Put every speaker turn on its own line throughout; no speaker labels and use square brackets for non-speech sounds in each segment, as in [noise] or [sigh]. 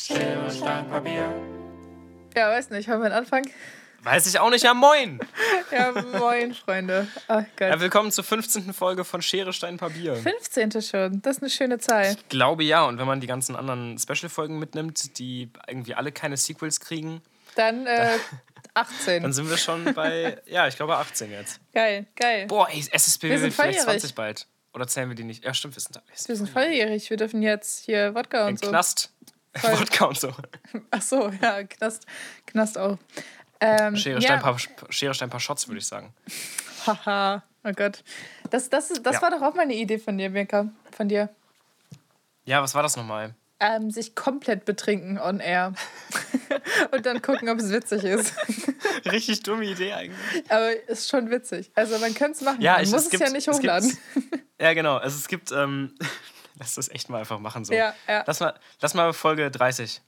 Schere, Stein, Papier.
Ja, weiß nicht, wollen wir anfangen?
Weiß ich auch nicht, ja moin! [laughs]
Ja, moin, Freunde. Ach Gott.
Ja, willkommen zur 15. Folge von Schere, Stein, Papier.
15. schon, das ist eine schöne Zahl.
Ich glaube ja, und wenn man die ganzen anderen Special-Folgen mitnimmt, die irgendwie alle keine Sequels kriegen,
Dann äh, 18. [laughs]
dann sind wir schon bei, ja, ich glaube 18 jetzt.
geil, geil.
Boah, ey, SSB
Wir sind
wird vielleicht
volljährig.
20 bald. Oder zählen wir die nicht? Ja, stimmt, wir sind da.
Wir sind volljährig, wir dürfen jetzt hier Wodka und so.
Knast.
Voll.
Wodka und so. [laughs]
Ach so, ja, Knast, Knast auch. Ähm,
Schere,
ja.
Stein, paar, Schere, Stein, paar Shots, würde ich sagen. [laughs]
Haha, oh Gott. Das, das, das
Ja.
war doch auch mal eine Idee von dir, Mirka. Von dir.
Ja, was war das nochmal?
Ähm, sich komplett betrinken on air. [laughs] und dann gucken, ob es witzig ist.
Richtig dumme Idee eigentlich.
Aber ist schon witzig. Also man könnte es machen.
Ja,
man
ich,
muss
es
es,
gibt,
ja nicht
es
hochladen.
Gibt, ja, genau. Also es gibt, ähm, lass das echt mal einfach machen so.
Ja, ja.
Lass mal, lass mal Folge 30.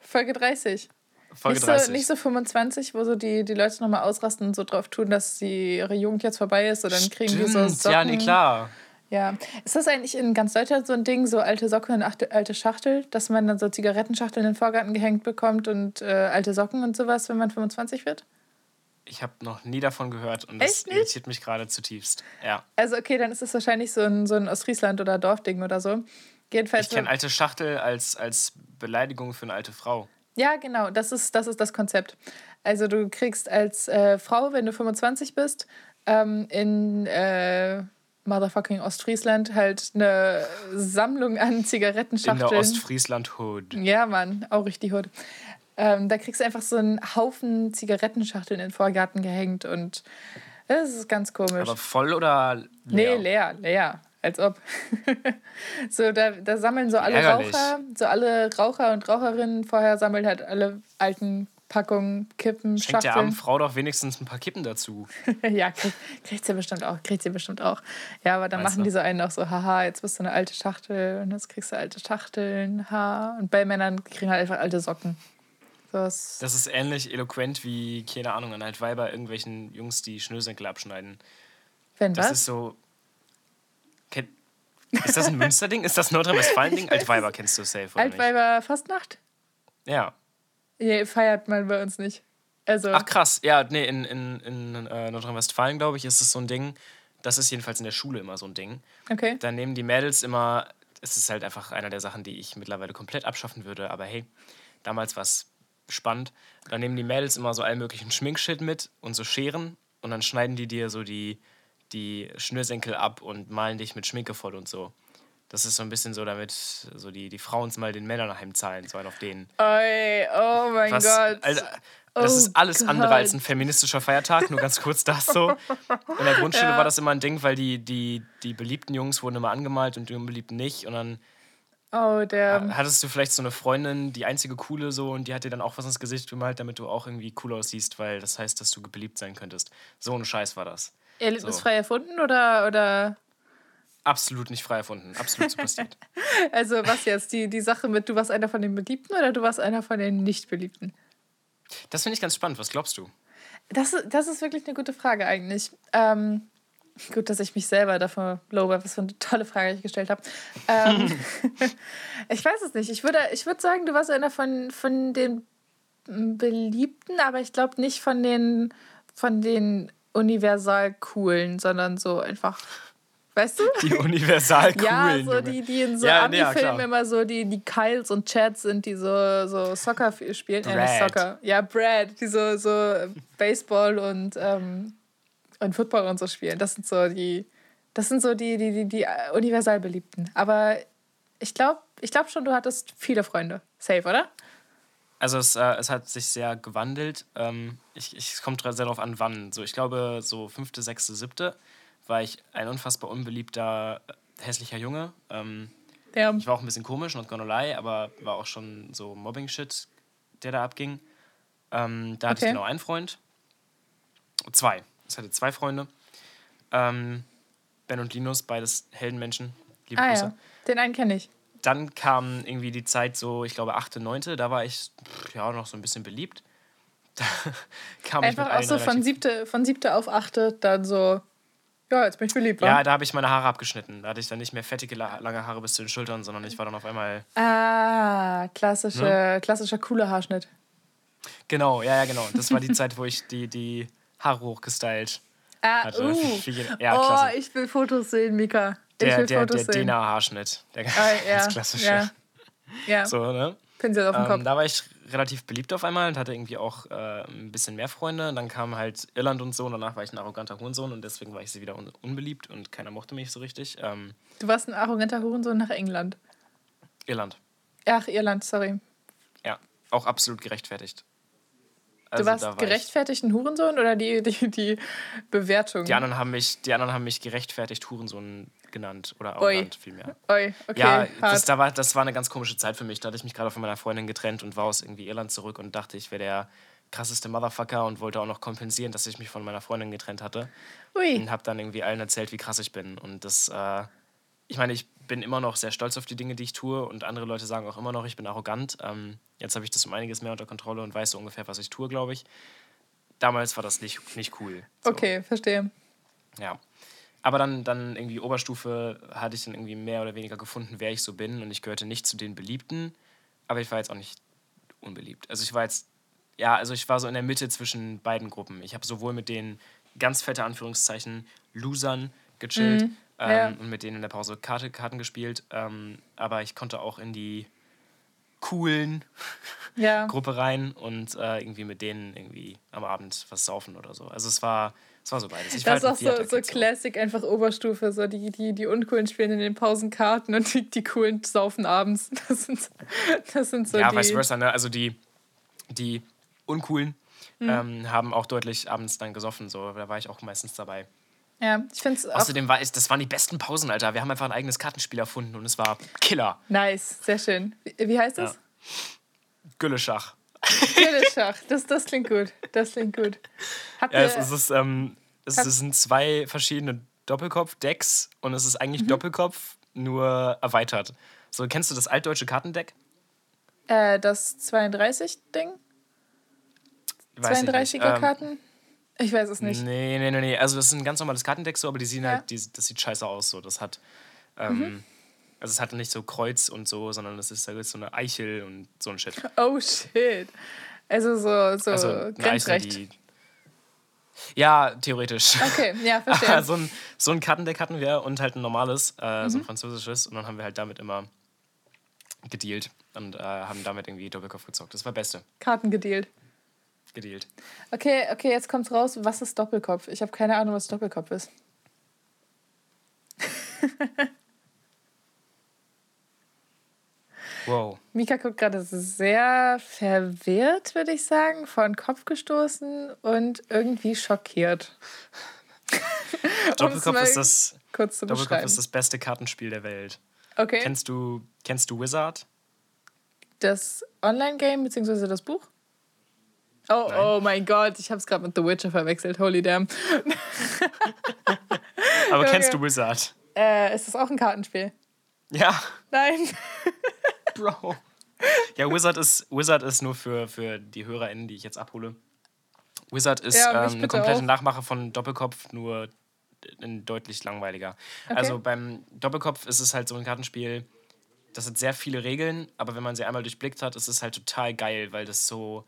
Folge 30.
Folge
nicht,
30.
So, nicht so 25, wo so die, die Leute nochmal ausrasten und so drauf tun, dass die, ihre Jugend jetzt vorbei ist. Und dann kriegen die so Socken.
Ja, nee, klar.
Ja. Ist das eigentlich in ganz Deutschland so ein Ding, so alte Socken und alte Schachtel, dass man dann so Zigarettenschachteln in den Vorgarten gehängt bekommt und äh, alte Socken und sowas, wenn man 25 wird?
Ich habe noch nie davon gehört und das irritiert mich gerade zutiefst. Ja.
Also okay, dann ist es wahrscheinlich so ein, so ein Ostfriesland- oder Dorfding oder so. Jedenfalls
Ich kenne alte Schachtel als, als Beleidigung für eine alte Frau.
Ja, genau, das ist, das ist das Konzept. Also du kriegst als äh, Frau, wenn du 25 bist, ähm, in äh, motherfucking Ostfriesland halt eine Sammlung an
In der
Zigarettenschachteln.
Ostfriesland-Hood.
ja, Mann, auch richtig hot. Ähm, da kriegst du einfach so einen Haufen Zigarettenschachteln in den Vorgarten gehängt und das ist ganz komisch.
Aber voll oder leer?
Nee, leer, leer. Als ob. [laughs] so, da, da sammeln so alle
Ärgerlich.
Raucher, so alle Raucher und Raucherinnen vorher sammeln halt alle alten Packungen, Kippen,
Schenkt der armen
Schachteln.
Frau doch wenigstens ein paar Kippen dazu. [laughs]
ja, krieg, kriegt sie bestimmt auch, kriegt sie bestimmt auch. Ja, aber dann
Meinst
machen die so einen auch so, haha, jetzt bist du eine alte Schachtel und jetzt kriegst du alte Schachteln, ha. Und bei Männern kriegen halt einfach alte Socken. Ist,
Das ist ähnlich eloquent wie, keine Ahnung, an halt Weiber irgendwelchen Jungs, die Schnürsenkel abschneiden.
wenn
Das
was?
ist so. Ist das ein Münsterding? Ist das ein Nordrhein-Westfalen-Ding? [laughs] Altweiber kennst du safe, oder nicht?
Altweiber Fastnacht?
Ja.
Nee, feiert man bei uns nicht. Also,
Ach krass, ja, nee, in, in, in äh, Nordrhein-Westfalen, glaube ich, ist es so ein Ding. Das ist jedenfalls in der Schule immer so ein Ding.
okay.
Da nehmen die Mädels immer, es ist halt einfach einer der Sachen, die ich mittlerweile komplett abschaffen würde, aber hey, damals war es spannend. Da nehmen die Mädels immer so allen möglichen Schminkshit mit und so Scheren und dann schneiden die dir so die, die Schnürsenkel ab und malen dich mit Schminke voll und so. Das ist so ein bisschen so, damit so die, die Frauen mal den Männern heimzahlen, so einen auf denen.
Oi, oh mein
Was,
Gott.
Alter, das
Oh
ist alles andere als ein
Gott.
feministischer Feiertag, nur ganz kurz das so. In der Grundschule
Ja.
war das immer ein Ding, weil die, die, die beliebten Jungs wurden immer angemalt und die unbeliebten nicht. Und dann
Oh, der.
hattest du vielleicht so eine Freundin, die einzige coole so, und die hat dir dann auch was ins Gesicht gemalt, damit du auch irgendwie cool aussiehst, weil das heißt, dass du beliebt sein könntest. So ein Scheiß war das.
Erlebnisfrei erfunden oder, oder.
Absolut nicht frei erfunden, absolut so passiert. [laughs]
Also, was jetzt? Die, die Sache mit, du warst einer von den Beliebten oder du warst einer von den Nicht-Beliebten?
Das finde ich ganz spannend. Was glaubst du?
Das, das ist wirklich eine gute Frage eigentlich. Ähm, gut, dass ich mich selber dafür lobe, was für eine tolle Frage ich gestellt habe. Ähm, [laughs] ich weiß es nicht. Ich würde, ich würde sagen, du warst einer von, von den Beliebten, aber ich glaube nicht von den, von den universal coolen, sondern so einfach, weißt du?
Die universal coolen.
Ja, so die, die in so
Ja, ja,
Ami-Filmen
klar.
immer so die, die Kyles und Chads sind, die so, so Soccer spielen. Ja, nicht
Brad.
Soccer. Ja, Brad, die so, so Baseball und, ähm, und Football und so spielen. Das sind so die, das sind so die, die, die, die äh, universal beliebten. Aber ich glaube ich glaub schon, du hattest viele Freunde. Safe, oder?
Also es, äh, es hat sich sehr gewandelt. Ähm, ich, ich, es kommt sehr darauf an, wann. So, ich glaube, so fünfte, sechste, siebte war ich ein unfassbar unbeliebter, äh, hässlicher Junge. Ähm,
Ja.
ich war auch ein bisschen komisch, not gonna lie, aber war auch schon so Mobbing-Shit, der da abging. Ähm, da hatte
Okay.
ich genau einen Freund. Zwei. Ich hatte zwei Freunde. Ähm, ben und Linus, beides Heldenmenschen. Liebe
Ah
Grüße.
ja, den einen kenne ich.
Dann kam irgendwie die Zeit so, ich glaube, 8., 9., da war ich pff, ja noch so ein bisschen beliebt. [laughs] Da kam
Einfach auch so von
relativ-
siebte, von siebte auf achte, dann so Ja, jetzt bin ich beliebt, wa?
Ja, da habe ich meine Haare abgeschnitten. Da hatte ich dann nicht mehr fettige, la- lange Haare bis zu den Schultern, sondern ich war dann auf einmal.
Ah, klassische,
Ne?
klassischer cooler Haarschnitt.
Genau, ja, ja, genau. Das war die [laughs] Zeit, wo ich die, die Haare hochgestylt
Ah,
hatte.
uh.
Ja,
oh, ich will Fotos sehen, Mika. Ich
Der,
will
der,
Fotos
der
sehen.
Dena-Haarschnitt. Der
Ah, ja, [laughs]
ganz klassische.
ja. Ja,
So, ne?
Pinsel auf dem
Ähm,
Kopf.
da war ich relativ beliebt auf einmal und hatte irgendwie auch äh, ein bisschen mehr Freunde. Und dann kam halt Irland und so und danach war ich ein arroganter Hurensohn und deswegen war ich sie wieder un unbeliebt und keiner mochte mich so richtig. Ähm,
Du warst ein arroganter Hurensohn nach England.
Irland,
Ach, Irland, sorry.
ja, auch absolut gerechtfertigt.
Du
Also,
warst
da war
gerechtfertigt ein Hurensohn oder die, die, die Bewertung?
Die, anderen haben mich, die anderen haben mich gerechtfertigt Hurensohn genannt oder arrogant vielmehr.
Oi, okay,
ja, das, da war, das war eine ganz komische Zeit für mich. Da hatte ich mich gerade von meiner Freundin getrennt und war aus irgendwie Irland zurück und dachte, ich wäre der krasseste Motherfucker und wollte auch noch kompensieren, dass ich mich von meiner Freundin getrennt hatte.
Ui.
Und habe dann irgendwie allen erzählt, wie krass ich bin. Und das, äh, ich meine, ich bin immer noch sehr stolz auf die Dinge, die ich tue. Und andere Leute sagen auch immer noch, ich bin arrogant. Ähm, jetzt habe ich das um einiges mehr unter Kontrolle und weiß so ungefähr, was ich tue, glaube ich. Damals war das nicht, nicht cool. So.
Okay, verstehe.
Ja. Aber dann, dann irgendwie Oberstufe hatte ich dann irgendwie mehr oder weniger gefunden, wer ich so bin. Und ich gehörte nicht zu den Beliebten, aber ich war jetzt auch nicht unbeliebt. Also ich war jetzt, ja, also ich war so in der Mitte zwischen beiden Gruppen. Ich habe sowohl mit den ganz fette Anführungszeichen Losern gechillt ähm,
ja.
und mit denen in der Pause Karte, Karten gespielt. Ähm, aber ich konnte auch in die coolen [laughs]
Ja.
Gruppe rein und äh, irgendwie mit denen irgendwie am Abend was saufen oder so. Also es war, es war so beides. Ich war
Das ist auch
halt
so, so Classic, einfach Oberstufe. So die, die, die Uncoolen spielen in den Pausenkarten und die, die Coolen saufen abends. [laughs] Das sind, das sind so
ja,
die.
vice versa, ne? Also die, die Uncoolen
Mhm.
ähm, haben auch deutlich abends dann gesoffen. So. Da war ich auch meistens dabei.
Ja, ich finde es auch
Außerdem war es, das waren die besten Pausen, Alter. Wir haben einfach ein eigenes Kartenspiel erfunden und es war Killer.
nice, sehr schön. Wie, wie heißt das?
Gülleschach.
Teleschach. Das, das klingt gut. Das klingt gut. Habt
Ja,
ihr,
es, ist, ähm, es
Hab-
sind zwei verschiedene Doppelkopf-Decks und es ist eigentlich
Mhm.
Doppelkopf, nur erweitert. So, kennst du das altdeutsche Kartendeck?
äh, das 32-Ding?
Weiß ich nicht.
32er
Ähm,
Karten? Ich weiß es nicht.
Nee, nee, nee, nee. Also das ist ein ganz normales Kartendeck so, aber die sehen
Ja. Mhm.
halt, die, das sieht scheiße aus. So. Das hat, ähm, also es hat nicht so Kreuz und so, sondern es ist halt so eine Eichel und so ein Shit.
Oh shit. Also so, so
Also Eichel,
Grenzrecht.
die. Ja, theoretisch.
Okay, ja, [laughs] verstehe.
so, ein, so ein Kartendeck hatten wir und halt ein normales, äh,
Mhm.
so ein französisches. Und dann haben wir halt damit immer gedealt und äh, haben damit irgendwie Doppelkopf gezockt. Das war Beste.
Karten gedealt.
Gedealt.
Okay, okay, jetzt kommt's raus. Was ist Doppelkopf? Ich habe keine Ahnung, was Doppelkopf ist. [laughs]
Wow.
Mika guckt gerade sehr verwirrt, würde ich sagen, vor den Kopf gestoßen und irgendwie schockiert. [laughs]
Doppelkopf ist das, Doppelkopf ist das beste Kartenspiel der Welt.
okay,
Kennst du, kennst du Wizard?
das Online-Game bzw. das Buch? Oh,
Nein.
oh mein Gott, ich habe es gerade mit The Witcher verwechselt. Holy damn. [laughs]
Aber
Okay.
kennst du Wizard?
Äh, ist das auch ein Kartenspiel?
Ja,
Nein. [laughs]
Bro. Ja, Wizard ist, Wizard ist nur für, für die HörerInnen, die ich jetzt abhole. Wizard ist
Ja,
ähm, eine komplette
auch.
Nachmache von Doppelkopf, nur deutlich langweiliger. Also beim Doppelkopf ist es halt so ein Kartenspiel, das hat sehr viele Regeln, aber wenn man sie einmal durchblickt hat, ist es halt total geil, weil das so.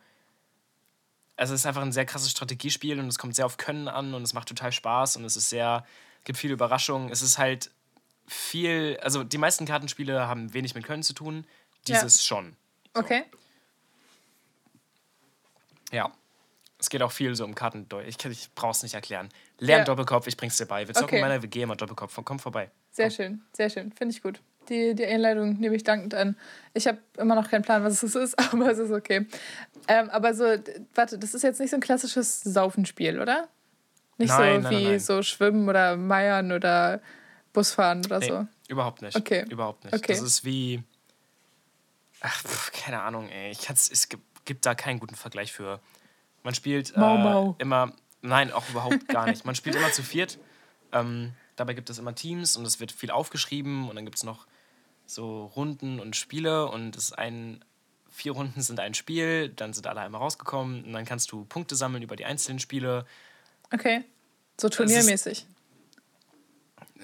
Also es ist einfach ein sehr krasses Strategiespiel und es kommt sehr auf Können an und es macht total Spaß und es ist sehr, gibt viele Überraschungen. Es ist halt viel, also die meisten Kartenspiele haben wenig mit Können zu tun,
Ja.
dieses schon.
Okay.
Ja. Es geht auch viel so um Kartendeutsch. Ich, ich brauch's nicht erklären. Lern
Ja.
Doppelkopf, ich bring's dir bei. Wir zocken
Okay.
in meiner WG immer Doppelkopf. Komm vorbei.
Sehr schön, sehr schön. Finde ich gut. Die, die Einleitung nehme ich dankend an. Ich habe immer noch keinen Plan, was es ist, [laughs] aber es ist okay. Ähm, aber so, warte, das ist jetzt nicht so ein klassisches Saufenspiel, oder? Nicht
Nein,
so
nein,
wie
nein,
so Schwimmen oder Meiern oder Busfahren oder
Nee,
so.
überhaupt nicht.
Okay.
Überhaupt nicht.
Okay.
Das ist wie. Ach, pf, keine Ahnung, ey. Ich kann's, es gibt, gibt da keinen guten Vergleich für. Man spielt
Mau,
äh,
mau.
immer. Nein, auch überhaupt gar nicht. Man spielt immer zu viert. Ähm, dabei gibt es immer Teams und es wird viel aufgeschrieben und dann gibt es noch so Runden und Spiele und es ist ein. Vier Runden sind ein Spiel, dann sind alle einmal rausgekommen und dann kannst du Punkte sammeln über die einzelnen Spiele.
Okay. So turniermäßig.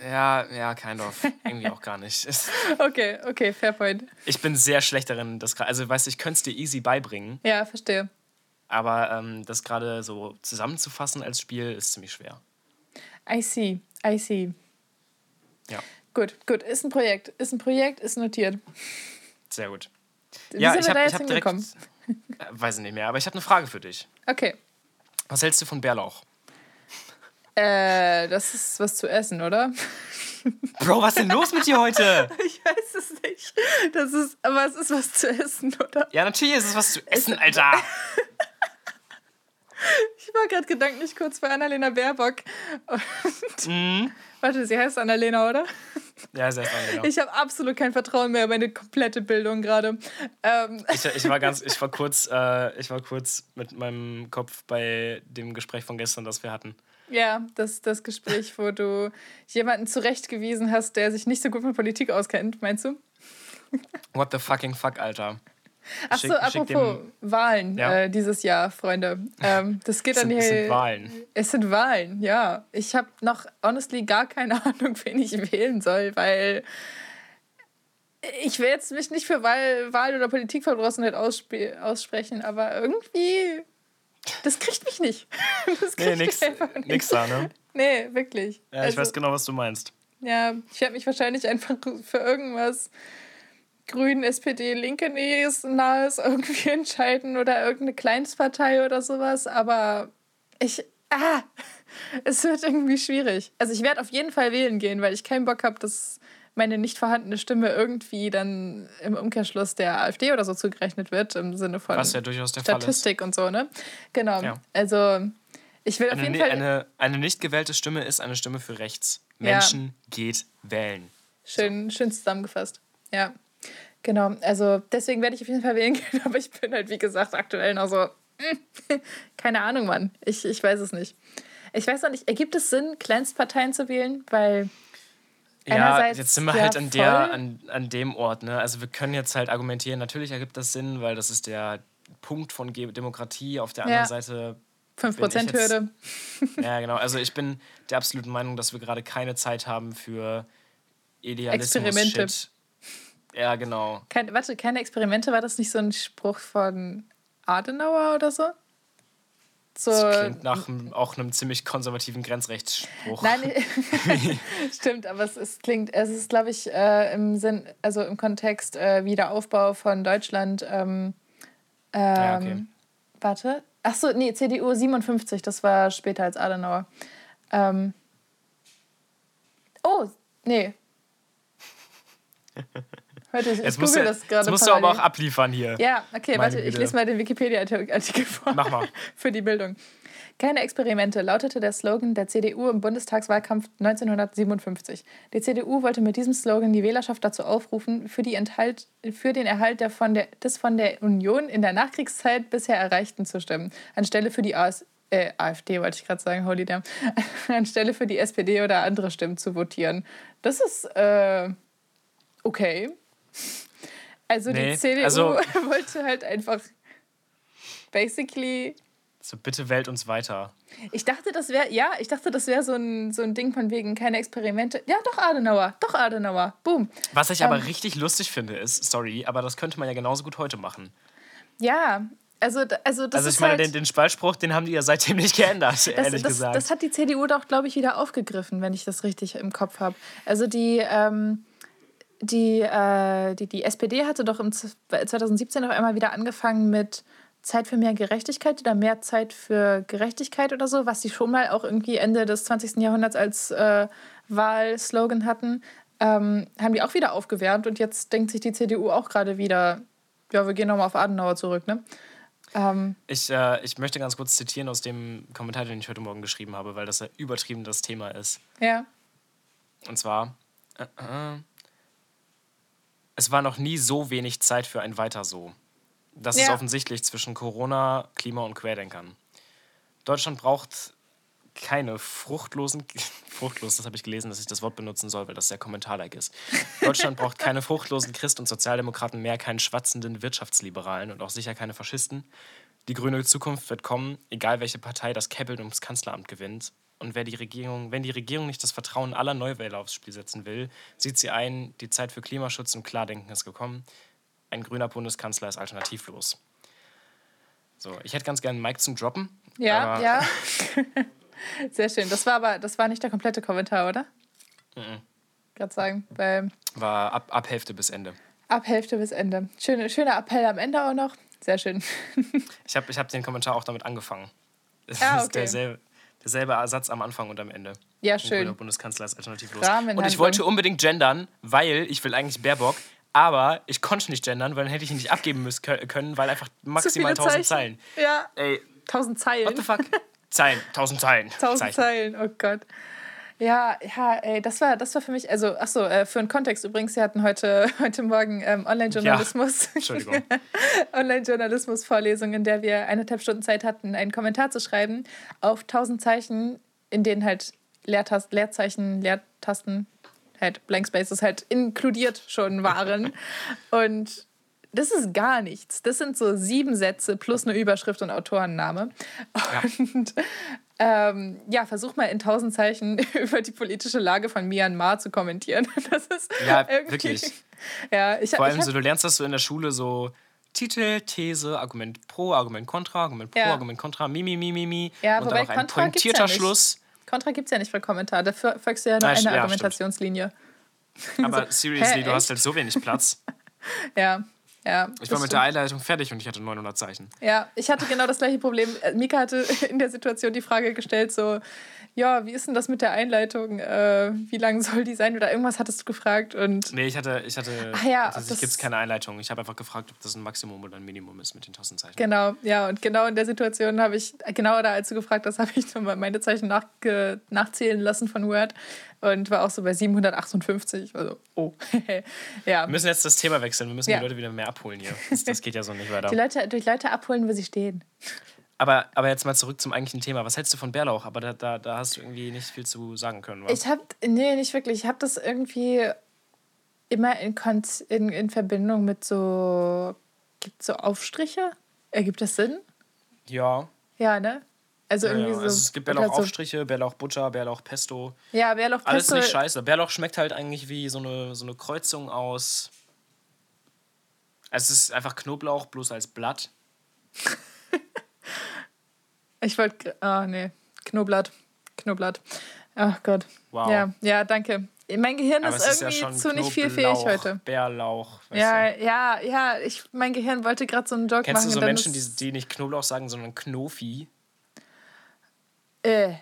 Ja, ja, kind of. Irgendwie auch gar nicht. [laughs] [laughs]
okay, okay, fair point.
Ich bin sehr schlecht darin, das gra- also weißt du, ich könnte es dir easy beibringen,
Ja, verstehe.
aber ähm, das gerade so zusammenzufassen als Spiel ist ziemlich schwer.
I see, I see.
Ja,
Gut, gut, ist ein Projekt, ist ein Projekt, ist notiert.
sehr gut.
Wie
ja, ich habe hab direkt, äh, weiß ich nicht mehr, aber ich habe eine Frage für dich.
Okay.
Was hältst du von Bärlauch?
Äh, das ist was zu essen, oder?
Bro, was ist denn los mit dir heute? [laughs]
Ich weiß es nicht. Das ist, aber es ist was zu essen, oder?
Ja, natürlich ist es was zu essen, Alter. [laughs]
Ich war gerade gedanklich kurz bei Annalena Baerbock. Und
Mhm.
Warte, sie heißt Annalena, oder?
Ja, sehr genau.
Ich habe absolut kein Vertrauen mehr in meine komplette Bildung gerade. Ähm,
Ich, ich war ganz, ich war kurz, äh, ich war kurz mit meinem Kopf bei dem Gespräch von gestern, das wir hatten.
ja, das das Gespräch, wo du jemanden zurechtgewiesen hast, der sich nicht so gut mit Politik auskennt, meinst du?
What the fucking fuck, Alter.
Ach
Schick-
so,
schick
apropos
dem-
Wahlen
Ja.
äh, dieses Jahr, Freunde. Ähm, das geht an
sind,
die.
es sind Wahlen.
Es sind Wahlen, ja. Ich habe noch honestly gar keine [laughs] Ahnung, wen ich wählen soll, weil ich will jetzt mich nicht für Wahl, Wahl oder Politikverdrossenheit aussprechen, aber irgendwie das kriegt mich nicht. [laughs] Das
Nee,
kriegt
nix,
mich einfach nicht.
nix da, ne?
Nee, wirklich.
Ja, ich
Also,
weiß genau, was du meinst.
Ja, ich werde mich wahrscheinlich einfach für irgendwas Grün, SPD, Linke nahes, irgendwie [laughs] entscheiden oder irgendeine Kleinstpartei oder sowas. Aber ich, ah, [laughs] es wird irgendwie schwierig. Also ich werde auf jeden Fall wählen gehen, weil ich keinen Bock habe, dass meine nicht vorhandene Stimme irgendwie dann im Umkehrschluss der AfD oder so zugerechnet wird, im Sinne von
Was ja durchaus der Fall ist.
Statistik und so, ne? Genau.
Ja.
Also ich will auf
Eine,
jeden
ne-
Fall...
eine, eine nicht gewählte Stimme ist eine Stimme für rechts.
Ja.
Menschen geht wählen.
Schön, schön zusammengefasst. Ja, genau. Also deswegen werde ich auf jeden Fall wählen gehen, [laughs] aber ich bin halt, wie gesagt, aktuell noch so, mm, [laughs] keine Ahnung, Mann. Ich, ich weiß es nicht. Ich weiß noch nicht, ergibt es Sinn, Kleinstparteien zu wählen? Weil
Ja, jetzt sind wir
ja,
halt an, der, an, an dem Ort. Ne? Also wir können jetzt halt argumentieren, natürlich ergibt das Sinn, weil das ist der Punkt von Demokratie. Auf der
Ja.
anderen Seite
5%-Hürde.
Ja, genau. Also ich bin der absoluten Meinung, dass wir gerade keine Zeit haben für Idealismus.
Experimente.
Shit. Ja, genau.
Kein, warte, keine Experimente, war das nicht so ein Spruch von Adenauer oder so? So,
Das klingt nach einem- auch einem ziemlich konservativen Grenzrechtsspruch.
Nein, [laughs] [laughs] stimmt, aber es, ist, klingt, es ist, glaube ich, äh, im Sinn, also im Kontext äh, Wiederaufbau von Deutschland. Ähm, ähm,
Ja, okay.
Warte. Ach so, nee, CDU 57, das war später als Adenauer. Ähm, oh, nee. [laughs] Warte, ich, ich
Jetzt musst,
google das gerade
jetzt musst du aber auch
parallel.
abliefern hier.
Ja, okay, warte, ich
Güte.
lese mal den Wikipedia-Artikel vor.
Mach mal. [laughs]
Für die Bildung. Keine Experimente lautete der Slogan der CDU im Bundestagswahlkampf 1957. Die CDU wollte mit diesem Slogan die Wählerschaft dazu aufrufen, für, die Enthalt, für den Erhalt der von der, des von der Union in der Nachkriegszeit bisher Erreichten zu stimmen, anstelle für die AS, äh, AfD, wollte ich gerade sagen, holy damn, [laughs] anstelle für die SPD oder andere Stimmen zu votieren. Das ist äh, okay. Also
Nee,
die CDU
also- [laughs]
wollte halt einfach basically
So, bitte wählt uns weiter.
ich dachte, das wäre, ja, ich dachte, das wäre so ein, so ein Ding von wegen keine Experimente. Ja, doch Adenauer, doch Adenauer. Boom.
Was ich aber
Ähm.
richtig lustig finde, ist, sorry, aber das könnte man ja genauso gut heute machen.
Ja, also, also das
Also ich meine,
halt,
den, den Spaltspruch, den haben die ja seitdem nicht geändert,
das,
ehrlich
das,
gesagt.
das hat die CDU doch, glaube ich, wieder aufgegriffen, wenn ich das richtig im Kopf habe. Also die, ähm, die, äh, die, die SPD hatte doch im Z- 2017 auf einmal wieder angefangen mit Zeit für mehr Gerechtigkeit oder mehr Zeit für Gerechtigkeit oder so, was sie schon mal auch irgendwie Ende des 20. Jahrhunderts als äh, Wahlslogan hatten, ähm, haben die auch wieder aufgewärmt und jetzt denkt sich die CDU auch gerade wieder, ja, wir gehen nochmal auf Adenauer zurück, ne? Ähm,
Ich, äh, ich möchte ganz kurz zitieren aus dem Kommentar, den ich heute Morgen geschrieben habe, weil das ja übertrieben das Thema ist.
ja.
Und zwar, äh, äh, es war noch nie so wenig Zeit für ein Weiter so. Das ist
Ja.
offensichtlich zwischen Corona, Klima und Querdenkern. Deutschland braucht keine fruchtlosen, [laughs] fruchtlos, das habe ich gelesen, dass ich das Wort benutzen soll, weil das sehr kommentarlike ist. Deutschland braucht keine fruchtlosen Christ- und Sozialdemokraten mehr, keinen schwatzenden Wirtschaftsliberalen und auch sicher keine Faschisten. Die grüne Zukunft wird kommen, egal welche Partei das Käppeln ums Kanzleramt gewinnt. Und wer die Regierung, wenn die Regierung nicht das Vertrauen aller Neuwähler aufs Spiel setzen will, sieht sie ein, die Zeit für Klimaschutz und Klardenken ist gekommen. Ein grüner Bundeskanzler ist alternativlos. So, ich hätte ganz gerne Mike zum Droppen.
Ja, ja. [laughs] Sehr schön. Das war aber, das war nicht der komplette Kommentar, oder? Mhm. Gerade sagen, weil.
War ab, ab Hälfte bis Ende.
Ab Hälfte bis Ende. Schöne, schöner Appell am Ende auch noch. Sehr schön.
ich habe ich hab den Kommentar auch damit angefangen. [laughs] Das ah, okay. ist derselbe, derselbe Ersatz am Anfang und am Ende.
Ja, schön.
Der Bundeskanzler ist alternativlos. Und ich wollte unbedingt gendern, weil ich will eigentlich Baerbock, aber ich konnte nicht gendern, weil dann hätte ich ihn nicht abgeben müssen können, weil einfach maximal 1000 Zeilen.
Ja. Ey. 1000 Zeilen.
What the fuck? Zeilen, 1000 Zeilen.
1000 Zeilen, oh Gott. Ja, ja, ey, das war, das war für mich, also, achso, äh, für einen Kontext übrigens, wir hatten heute, [laughs] heute Morgen ähm, Online-Journalismus. Ja. [laughs] Online-Journalismus-Vorlesung, in der wir eineinhalb Stunden Zeit hatten, einen Kommentar zu schreiben auf 1000 Zeichen, in denen halt Leertast, Leerzeichen, Leertasten, halt Blank Spaces halt inkludiert schon waren. [laughs] Und das ist gar nichts. Das sind so sieben Sätze plus eine Überschrift und Autorenname. Und ähm, ja, versuch mal in tausend Zeichen [laughs] über die politische Lage von Myanmar zu kommentieren. [laughs] Das ist
ja wirklich. [laughs]
Ja, ich,
Vor allem
ich
so, du lernst das so in der Schule so Titel, These, Argument pro, Argument contra, Argument pro, ja. Argument contra, mi, mi, mi, mi, mi.
Ja, und wobei dann auch ein pointierter ja Schluss. Contra gibt es ja nicht für Kommentar, dafür folgst du ja nur eine ja, Argumentationslinie.
Aber seriously, du hast halt so wenig Platz.
ja. Ja,
ich war mit der Einleitung fertig und ich hatte 900 Zeichen.
Ja, ich hatte genau das gleiche Problem. Äh, Mika hatte [laughs] in der Situation die Frage gestellt, so, ja, wie ist denn das mit der Einleitung? Äh, wie lang soll die sein? Oder irgendwas hattest du gefragt? Und
nee, ich hatte, ich hatte,
Ach ja,
also gibt es keine Einleitung. Ich habe einfach gefragt, ob das ein Maximum oder ein Minimum ist mit den Tastenzeichen.
Genau, ja, und genau in der Situation habe ich, genau da, als du gefragt hast, [laughs] habe ich meine Zeichen nachge, nachzählen lassen von Word und war auch so bei 758. Also, oh, [laughs]
ja. Wir müssen jetzt das Thema wechseln. Wir müssen ja. die Leute wieder mehr abholen hier. Das, das geht ja so nicht weiter.
Die Leute, durch Leute abholen, wo sie stehen.
Aber, aber jetzt mal zurück zum eigentlichen Thema. Was hältst du von Bärlauch? Aber da, da, da hast du irgendwie nicht viel zu sagen können.
Was? Ich habe, nee, nicht wirklich. Ich habe das irgendwie immer in, in, in Verbindung mit so, gibt so Aufstriche? Ergibt das Sinn?
Ja.
Ja, ne? Also irgendwie ja,
so. Also es gibt Bärlauchaufstriche, so Bärlauch Butter, Bärlauch Pesto.
Ja, Bärlauch Pesto.
Alles nicht scheiße. Bärlauch schmeckt halt eigentlich wie so eine, so eine Kreuzung aus. Also es ist einfach Knoblauch bloß als Blatt. [laughs]
Ich wollte. Oh, nee. Knoblatt. Knoblatt. Ach Gott. Wow. Ja, ja, danke. Mein Gehirn ist, ist irgendwie ja zu nicht viel fähig heute.
Bärlauch.
Ja, du? ja, ja. Ich, mein Gehirn wollte gerade so einen Joke
Kennst
machen.
Kennst du so Menschen, die, die nicht Knoblauch sagen, sondern Knofi?
Äh.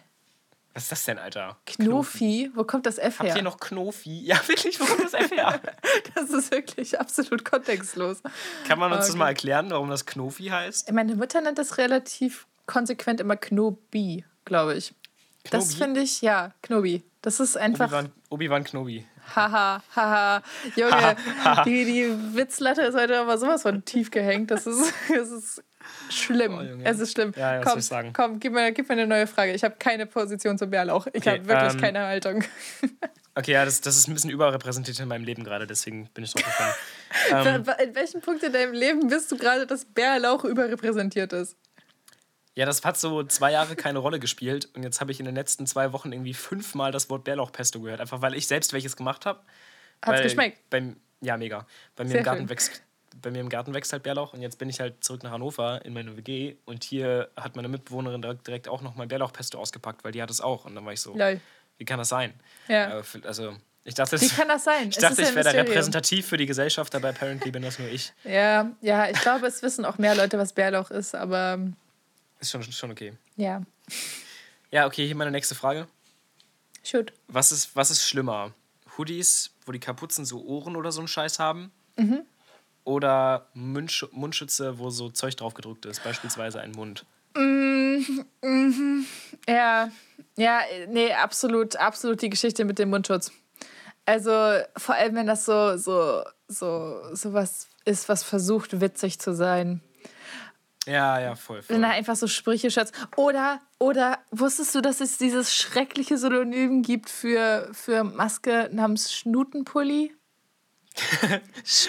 Was ist das denn, Alter?
Knofi? Wo kommt das F her?
Habt ihr noch Knofi? [laughs] Ja, wirklich, wo kommt das F her? [laughs]
das ist wirklich absolut kontextlos.
Kann man uns okay. das mal erklären, warum das Knofi heißt?
Meine Mutter nennt das relativ konsequent immer Knobi, glaube ich. Knobi? Das finde ich, ja, Knobi. Das ist einfach.
Obi-Wan Obi Knobi.
Haha, haha. Junge, die, die Witzlatte ist heute aber sowas von tief gehängt. Das ist, [laughs] das ist schlimm. Oh, es ist schlimm.
Ja,
ja,
komm,
komm gib, mir, gib mir eine neue Frage. Ich habe keine Position zum Bärlauch. Ich okay, habe wirklich ähm, keine Haltung. [laughs]
Okay, ja, das, das ist ein bisschen überrepräsentiert in meinem Leben gerade, deswegen bin ich drauf gekommen. [laughs]
ähm, in welchem Punkt in deinem Leben bist du gerade, dass Bärlauch überrepräsentiert ist?
Ja, das hat so zwei Jahre keine Rolle gespielt und jetzt habe ich in den letzten zwei Wochen irgendwie fünfmal das Wort Bärlauchpesto gehört, einfach weil ich selbst welches gemacht habe.
Hat's geschmeckt?
Beim, ja, mega. Bei mir, im Garten wächst, bei mir im Garten wächst halt Bärlauch und jetzt bin ich halt zurück nach Hannover in meine WG und hier hat meine Mitbewohnerin direkt, auch noch mal Bärlauchpesto ausgepackt, weil die hat es auch und dann war ich so, Lol. wie kann das sein?
Ja.
Also ich dachte,
Wie kann das sein?
Ich dachte, ich wäre da repräsentativ für die Gesellschaft, aber apparently bin das nur ich.
Ja, ja, ich glaube, es wissen auch mehr Leute, was Bärlauch ist, aber
ist schon, schon okay.
Ja.
Ja, okay, hier meine nächste Frage.
Shoot.
Was ist, was ist schlimmer? Hoodies, wo die Kapuzen so Ohren oder so einen Scheiß haben?
Mhm.
Oder Mundsch Mundschütze, wo so Zeug drauf gedruckt ist, beispielsweise ein Mund?
Mhm. Mhm. Ja, ja, nee, absolut, absolut die Geschichte mit dem Mundschutz. Also vor allem, wenn das so, so, so, so was ist, was versucht, witzig zu sein.
Ja, ja, voll. voll.
Wenn einfach so Sprüche schätzt. Oder, oder wusstest du, dass es dieses schreckliche Synonym gibt für, für Maske namens Schnutenpulli?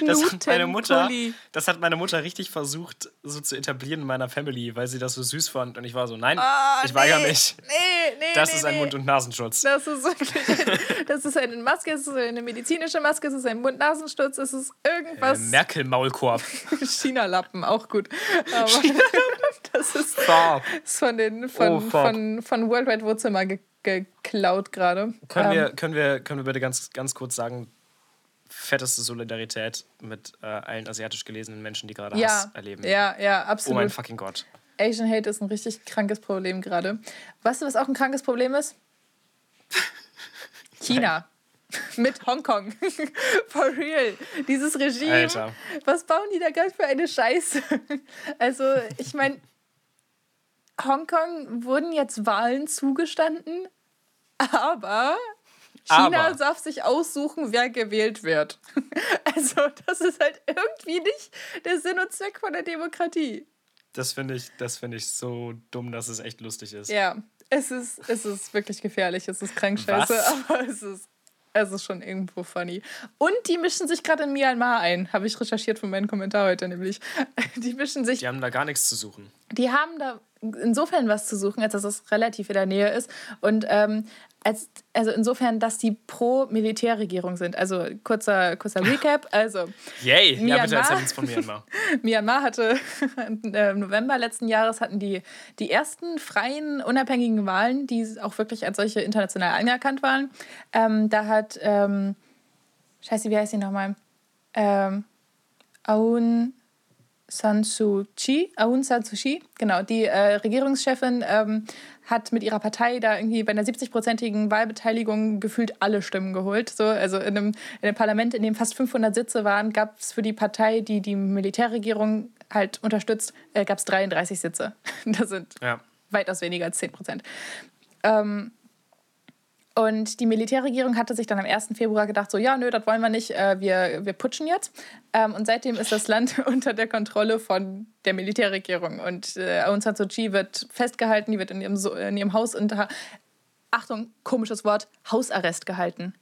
Das hat meine Mutter, das hat meine Mutter richtig versucht, so zu etablieren in meiner Family, weil sie das so süß fand. Und ich war so, nein, oh, ich weigere mich. Nee, nee, das nee, ist ein nee. Mund- und Nasenschutz.
Das ist wirklich, das ist eine Maske, es ist eine medizinische Maske, es ist ein Mund-Nasenschutz, es ist irgendwas. Äh,
Merkel-Maulkorb. [laughs]
China-Lappen, auch gut. Aber [laughs] das ist, ist von den von, oh, von, von Worldwide Wohnzimmer geklaut gerade.
Können, ähm, wir, können, wir, können wir bitte ganz, ganz kurz sagen, fetteste Solidarität mit äh, allen asiatisch gelesenen Menschen, die gerade
ja,
Hass erleben.
Ja, ja, absolut.
Oh mein fucking Gott.
Asian Hate ist ein richtig krankes Problem gerade. Weißt du, was auch ein krankes Problem ist? [laughs] China. [laughs] mit Hongkong. [laughs] For real. Dieses Regime. Alter. Was bauen die da gerade für eine Scheiße? also, ich meine, Hongkong wurden jetzt Wahlen zugestanden, aber China Aber. darf sich aussuchen, wer gewählt wird. [laughs] Also, das ist halt irgendwie nicht der Sinn und Zweck von der Demokratie.
Das finde ich, find ich so dumm, dass es echt lustig ist.
Ja, es ist, es ist wirklich gefährlich. Es ist krank scheiße, aber es ist, es ist schon irgendwo funny. Und die mischen sich gerade in Myanmar ein, habe ich recherchiert von meinem Kommentar heute nämlich. [laughs] Die mischen sich.
Die haben da gar nichts zu suchen.
Die haben da insofern was zu suchen, als dass es relativ in der Nähe ist. Und ähm, als, also insofern, dass die pro Militärregierung sind. Also kurzer, kurzer [laughs] Recap. Also,
Yay, Myanmar, ja, bitte erzähl uns von Myanmar. [laughs]
Myanmar hatte [laughs] im November letzten Jahres hatten die die ersten freien, unabhängigen Wahlen, die auch wirklich als solche international anerkannt waren. Ähm, da hat, ähm, scheiße, wie heißt sie nochmal? Ähm, Aung San Suu Kyi, Aung San Suu Kyi, genau, die äh, Regierungschefin ähm, hat mit ihrer Partei da irgendwie bei einer 70-prozentigen Wahlbeteiligung gefühlt alle Stimmen geholt. So, also in einem, in einem Parlament, in dem fast 500 Sitze waren, gab es für die Partei, die die Militärregierung halt unterstützt, äh, gab es 33 Sitze. [laughs] Das sind ja. weitaus weniger als 10 Prozent. Ähm, und die Militärregierung hatte sich dann am 1. Februar gedacht, so ja, nö, das wollen wir nicht, äh, wir, wir putschen jetzt. Ähm, und seitdem ist das Land [laughs] unter der Kontrolle von der Militärregierung. Und äh, Aung San Suu Kyi wird festgehalten, die wird in ihrem, in ihrem Haus unter, Achtung, komisches Wort, Hausarrest gehalten.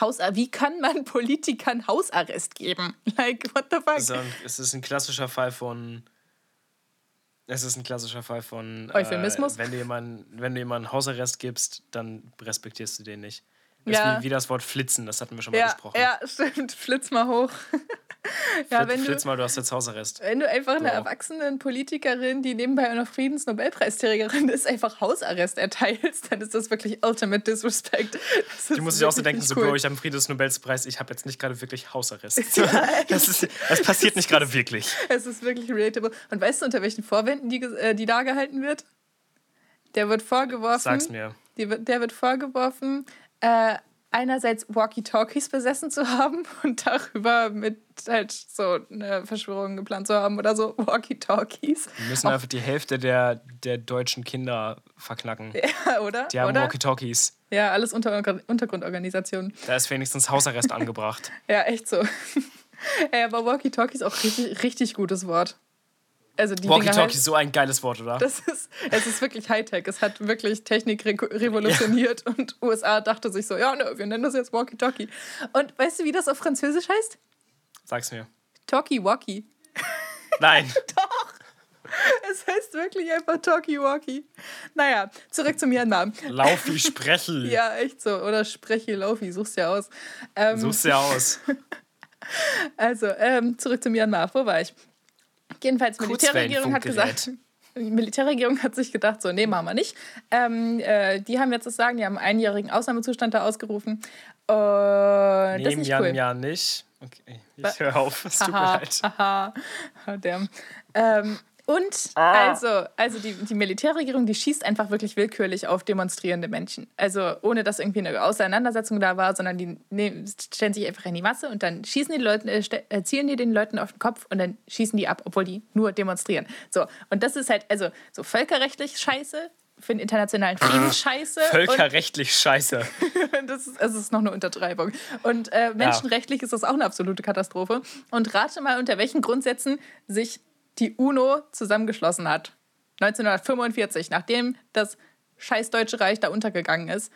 Haus, wie kann man [laughs] Politikern Hausarrest geben? Like, what the fuck?
Also, es ist ein klassischer Fall von es ist ein klassischer Fall von
Euphemismus.
Äh, wenn, du jemanden, wenn du jemanden Hausarrest gibst, dann respektierst du den nicht. Das ja. ist wie, wie, das Wort flitzen, das hatten wir schon mal
ja,
besprochen.
Ja, [laughs] stimmt. Flitz mal hoch. [laughs]
ja, wenn Flitz du, mal, du hast jetzt Hausarrest.
Wenn du einfach eine erwachsene Politikerin, die nebenbei auch noch Friedensnobelpreisträgerin ist, einfach Hausarrest erteilst, dann ist das wirklich ultimate disrespect.
Die muss sich auch so denken, cool. so, Bro, ich habe einen Friedensnobelpreis, ich habe jetzt nicht gerade wirklich Hausarrest. [laughs] Das, ist, das passiert nicht gerade wirklich.
Es ist wirklich relatable. Und weißt du, unter welchen Vorwänden die, äh, die da gehalten wird? Der wird vorgeworfen.
Sag's mir.
Die, der wird vorgeworfen, äh, einerseits Walkie-Talkies besessen zu haben [laughs] und darüber mit halt so eine Verschwörung geplant zu haben oder so Walkie-Talkies.
Wir müssen einfach die Hälfte der, der deutschen Kinder verknacken. [laughs]
Ja, oder?
Die haben Walkie-Talkies.
Ja, alles unter Untergrundorganisationen.
Da ist wenigstens Hausarrest [laughs] angebracht.
Ja, echt so. Ey, aber Walkie-Talkies auch richtig, richtig gutes Wort.
Also Walkie-Talkie halt, ist so ein geiles Wort, oder?
Das ist, es ist wirklich Hightech. Es hat wirklich Technik re revolutioniert ja. und USA dachte sich so, ja, ne, wir nennen das jetzt Walkie-Talkie. Und weißt du, wie das auf Französisch heißt?
Sag's mir.
Talkie-Walkie.
Nein. [laughs]
Doch. Es heißt wirklich einfach Talkie-Walkie. Naja, zurück zu Myanmar.
Laufi, [laughs] sprechi.
ja, echt so. Oder sprechi, laufi, such's ja aus.
Ähm, such's ja aus. [laughs]
also, ähm, zurück zu Myanmar. Wo war ich? Jedenfalls, die Militärregierung hat gesagt, die [laughs] Militärregierung hat sich gedacht, so, nee, machen wir nicht. Ähm, äh, die haben jetzt das Sagen, die haben einen einjährigen Ausnahmezustand da ausgerufen.
Nee, das ist nicht cool. Jahr nicht. Okay, ich höre auf, es tut mir leid.
Haha, oh, damn. Ähm, und ah. also, also die, die Militärregierung, die schießt einfach wirklich willkürlich auf demonstrierende Menschen. Also ohne dass irgendwie eine Auseinandersetzung da war, sondern die ne, stellen sich einfach in die Masse und dann schießen die Leute, äh, äh, zielen die den Leuten auf den Kopf und dann schießen die ab, obwohl die nur demonstrieren. So, und das ist halt, also so völkerrechtlich scheiße, für den internationalen Frieden [laughs] scheiße.
Völkerrechtlich scheiße. [laughs]
das, ist, das ist noch eine Untertreibung. Und äh, menschenrechtlich ja. ist das auch eine absolute Katastrophe. Und rate mal, unter welchen Grundsätzen sich die UNO zusammengeschlossen hat. 1945, nachdem das scheiß Deutsche Reich da untergegangen ist.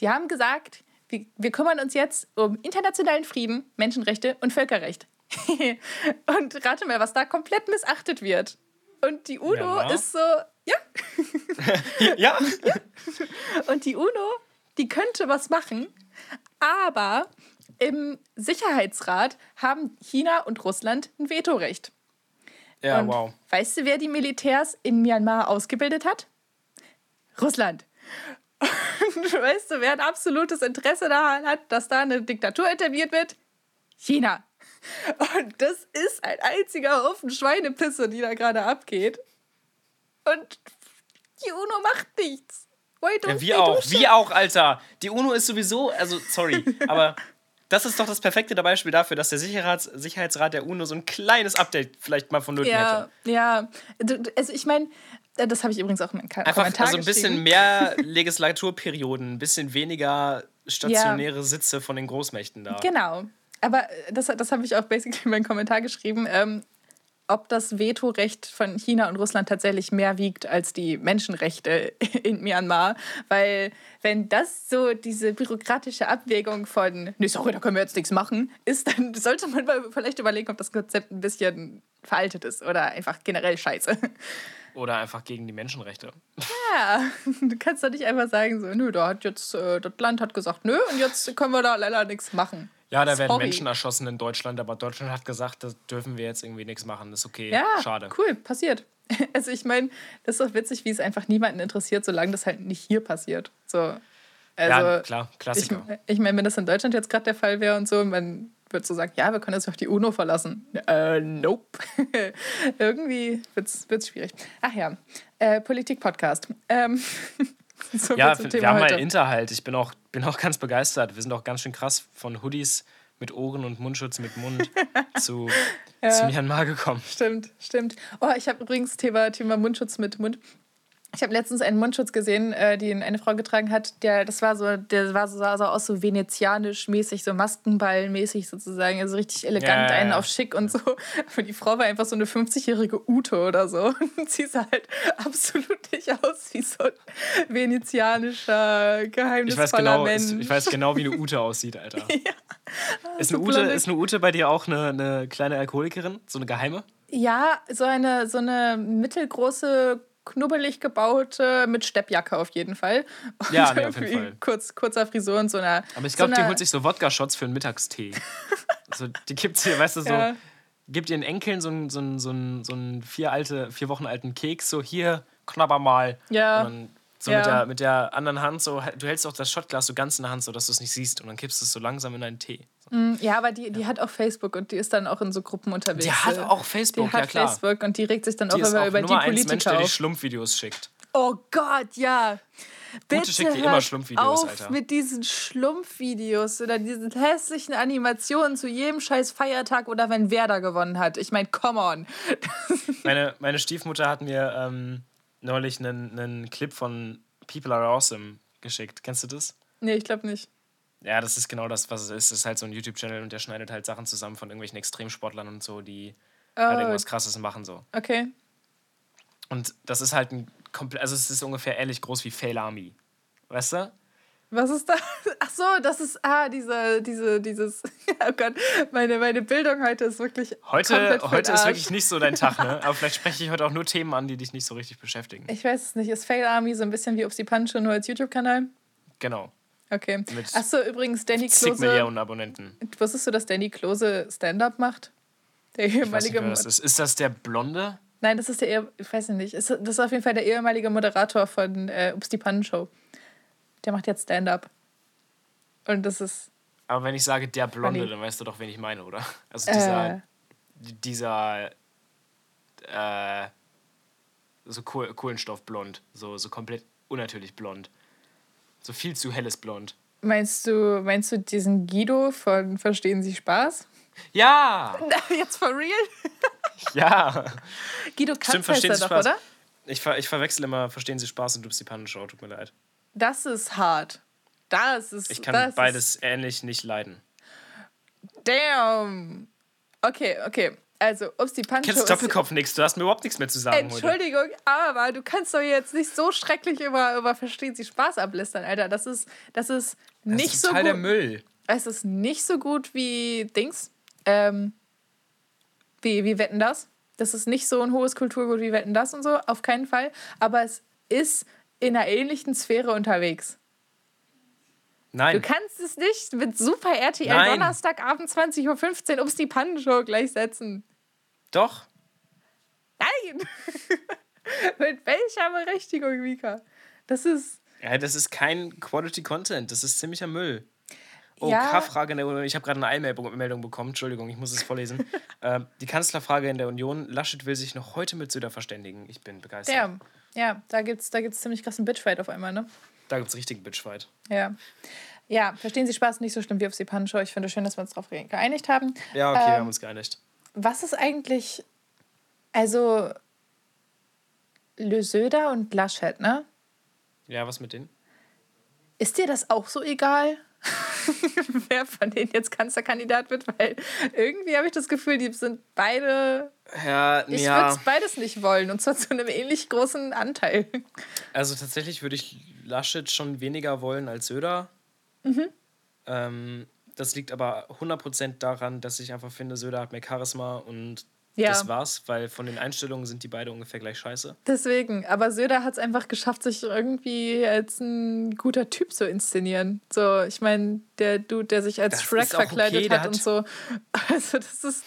Die haben gesagt, wir, wir kümmern uns jetzt um internationalen Frieden, Menschenrechte und Völkerrecht. [laughs] und rate mal, was da komplett missachtet wird. Und die UNO
Myanmar?
ist so, ja. [laughs]
ja.
ja. [laughs] Und die UNO, die könnte was machen, aber im Sicherheitsrat haben China und Russland ein Vetorecht.
Ja,
und
wow.
Weißt du, wer die Militärs in Myanmar ausgebildet hat? Russland. Und weißt du, wer ein absolutes Interesse daran hat, dass da eine Diktatur etabliert wird? China. Und das ist ein einziger Haufen Schweinepisse, die da gerade abgeht. Und die UNO macht nichts. Why don't
Ja, wir auch, wir auch, Alter. Die UNO ist sowieso, also sorry, [laughs] aber das ist doch das perfekte Beispiel dafür, dass der Sicherheits Sicherheitsrat der UNO so ein kleines Update vielleicht mal von Nöten
Ja,
hätte.
ja. Also ich meine, das habe ich übrigens auch in meinem
Einfach
Kommentar
also ein bisschen
geschrieben.
mehr [laughs] Legislaturperioden, ein bisschen weniger stationäre Sitze von den Großmächten da.
Genau. Aber äh, das, das habe ich auch basically in meinem Kommentar geschrieben, ähm, ob das Vetorecht von China und Russland tatsächlich mehr wiegt als die Menschenrechte [laughs] in Myanmar. Weil wenn das so diese bürokratische Abwägung von, nee, sorry, da können wir jetzt nichts machen, ist, dann [laughs] sollte man vielleicht überlegen, ob das Konzept ein bisschen veraltet ist oder einfach generell scheiße.
Oder einfach gegen die Menschenrechte.
Ja, [laughs] du kannst doch nicht einfach sagen, so, nö, da hat jetzt, äh, das Land hat gesagt, nö, und jetzt können wir da leider nichts machen.
Ja, da werden
Sorry.
Menschen erschossen in Deutschland, aber Deutschland hat gesagt, da dürfen wir jetzt irgendwie nichts machen. Das ist okay.
Ja,
Schade.
cool, passiert. [laughs] Also ich meine, das ist doch witzig, wie es einfach niemanden interessiert, solange das halt nicht hier passiert. So, also,
ja, klar,
Ich,
Klassiker.
ich meine, wenn das in Deutschland jetzt gerade der Fall wäre und so, man würde so sagen, ja, wir können jetzt auf die UNO verlassen. Äh, nope. [laughs] Irgendwie wird es schwierig. Ach ja, äh, Politik-Podcast. Ähm, [laughs] so
ja, wir haben mal
heute.
Interhalt. Ich bin auch, bin auch ganz begeistert. Wir sind auch ganz schön krass von Hoodies mit Ohren und Mundschutz mit Mund [laughs] zu, zu Myanmar gekommen.
Stimmt, stimmt. Oh, ich habe übrigens Thema, Thema Mundschutz mit Mund. Ich habe letztens einen Mundschutz gesehen, äh, den eine Frau getragen hat. Der, das war so, der war so, sah so aus, so venezianisch-mäßig, so Maskenball-mäßig sozusagen, also richtig elegant,
Ja, ja,
einen
ja.
auf schick und so. Aber die Frau war einfach so eine 50-jährige Ute oder so. [laughs] Und sie sah halt absolut nicht aus wie so ein venezianischer
Ich
geheimnisvoller
weiß, genau,
Mensch.
ist, ich weiß genau, wie eine Ute [laughs] aussieht, Alter. ist,
so
eine Ute, ist eine Ute bei dir auch eine, eine kleine Alkoholikerin? So eine geheime?
Ja, so eine, so eine mittelgroße, knubbelig gebaute, mit Steppjacke auf jeden Fall. Und
Ja, nee, auf jeden Fall.
Kurz, kurzer Frisur und so einer.
Aber ich
so
glaube, die
einer-
holt sich so Wodka-Shots für einen Mittagstee. [laughs] so, die gibt's hier, weißt du, so.
Ja.
Gibt ihren Enkeln so einen so einen- so einen- so einen vier, alte, vier Wochen alten Keks, so hier, knabber mal.
Ja.
Und dann so
Ja.
mit, der, mit der anderen Hand, so, du hältst auch das Shotglas so ganz in der Hand, so dass du es nicht siehst. Und dann kippst du es so langsam in deinen Tee.
Mm, Ja, aber die, die hat auch Facebook und die ist dann auch in so Gruppen unterwegs.
Die hat
Äh,
auch Facebook,
die hat
ja klar.
Facebook und die regt sich dann
Die
auch immer
auch
über die
Nummer Mensch,
Politiker
der die
auf.
Schlumpfvideos schickt.
Oh Gott, ja. Bitte
schickt dir immer Schlumpfvideos,
auf
Alter.
mit diesen Schlumpfvideos oder diesen hässlichen Animationen zu jedem scheiß Feiertag oder wenn Werder gewonnen hat. Ich meine, come on. [laughs]
Meine, meine Stiefmutter hat mir ähm, neulich einen, einen Clip von People Are Awesome geschickt. Kennst du das?
nee, ich glaube nicht.
Ja, das ist genau das, was es ist. Es ist halt so ein YouTube-Channel und der schneidet halt Sachen zusammen von irgendwelchen Extremsportlern und so, die halt
Oh,
irgendwas Krasses machen so.
okay.
Und das ist halt ein komplett, also es ist ungefähr ähnlich groß wie Fail Army. Weißt du?
Was ist da? [laughs] Ach so, das ist, ah, diese, diese, dieses, [laughs] oh Gott, meine, meine Bildung heute ist wirklich
Heute, heute ist wirklich nicht so dein Tag, ne? [laughs] Aber vielleicht spreche ich heute auch nur Themen an, die dich nicht so richtig beschäftigen.
Ich weiß es nicht, ist Fail Army so ein bisschen wie Upsi Pancho, nur als YouTube-Kanal?
Genau.
Okay.
Mit
Ach so, übrigens, Danny Klose,
Millionen Abonnenten.
wusstest du, dass Danny Klose Stand-Up macht? Der
Ich weiß nicht,
ehemalige,
das ist. Ist das der Blonde?
nein, das ist der, ich weiß nicht, ist, das ist auf jeden Fall der ehemalige Moderator von äh, Ups die Pannenshow. Der macht jetzt Stand-Up. Und das ist,
Aber wenn ich sage der Blonde,
Funny.
dann weißt du doch, wen ich meine, oder? Also dieser,
äh,
dieser äh, so Koh Kohlenstoffblond, so, so komplett unnatürlich blond. So viel zu helles Blond.
meinst du, meinst du diesen Guido von Verstehen Sie Spaß?
Ja! [laughs]
Jetzt for real? [laughs]
Ja!
Guido Katz
Stimmt,
heißt
verstehen
er
Sie
doch,
Spaß.
oder?
Ich, ver ich verwechsel immer, verstehen Sie Spaß und Dupsi Pannenshow, tut mir leid.
Das ist hart. Das ist.
Ich kann
das
beides ähnlich nicht leiden.
Damn. Okay, okay. Also, Ups die Pancho.
Kennst
ist-
Doppelkopf nix, du hast mir überhaupt nichts mehr zu sagen heute.
Entschuldigung, aber du kannst doch jetzt nicht so schrecklich über, über Verstehen Sie Spaß ablistern, Alter. Das ist, das ist nicht so gut. der Müll. Es ist nicht so gut wie Dings. Ähm, wie, wie Wetten das? Das ist nicht so ein hohes Kulturgut wie Wetten das und so, auf keinen Fall. Aber es ist in einer ähnlichen Sphäre unterwegs. Nein. Du kannst es nicht mit Super RTL Nein. Donnerstagabend 20.15 Uhr Ups die Pannenshow gleichsetzen.
Doch.
Nein! [laughs] mit welcher Berechtigung, Mika? Das ist.
Ja, das ist kein Quality Content, das ist ziemlicher Müll. Oh, ja. K-Frage in der Union. Ich habe gerade eine Eilmeldung bekommen. Entschuldigung, ich muss es vorlesen. [laughs] äh, die Kanzlerfrage in der Union. Laschet will sich noch heute mit Söder verständigen. Ich bin begeistert.
Ja, ja da gibt es da gibt's ziemlich krassen Bitchfight auf einmal, ne?
Da gibt es richtigen Bitchfight.
Ja. Ja, verstehen Sie Spaß nicht so schlimm wie auf die Pannenshow. Ich finde es schön, dass wir uns darauf geeinigt haben.
Ja, okay, ähm, wir haben uns geeinigt.
Was ist eigentlich. Also. Le Söder und Laschet, ne?
Ja, was mit denen?
Ist dir das auch so egal? [laughs] wer von denen jetzt Kanzlerkandidat wird, weil irgendwie habe ich das Gefühl, die sind beide. Ja, ich ja. würde es beides nicht wollen und zwar zu einem ähnlich großen Anteil.
Also tatsächlich würde ich Laschet schon weniger wollen als Söder. Mhm. Ähm, das liegt aber 100% daran, dass ich einfach finde, Söder hat mehr Charisma und ja. Das war's, weil von den Einstellungen sind die beide ungefähr gleich scheiße.
Deswegen, aber Söder hat es einfach geschafft, sich irgendwie als ein guter Typ zu inszenieren. So, ich meine, der Dude, der sich als das Shrek verkleidet okay, hat, hat, und so. [laughs] Also, das ist.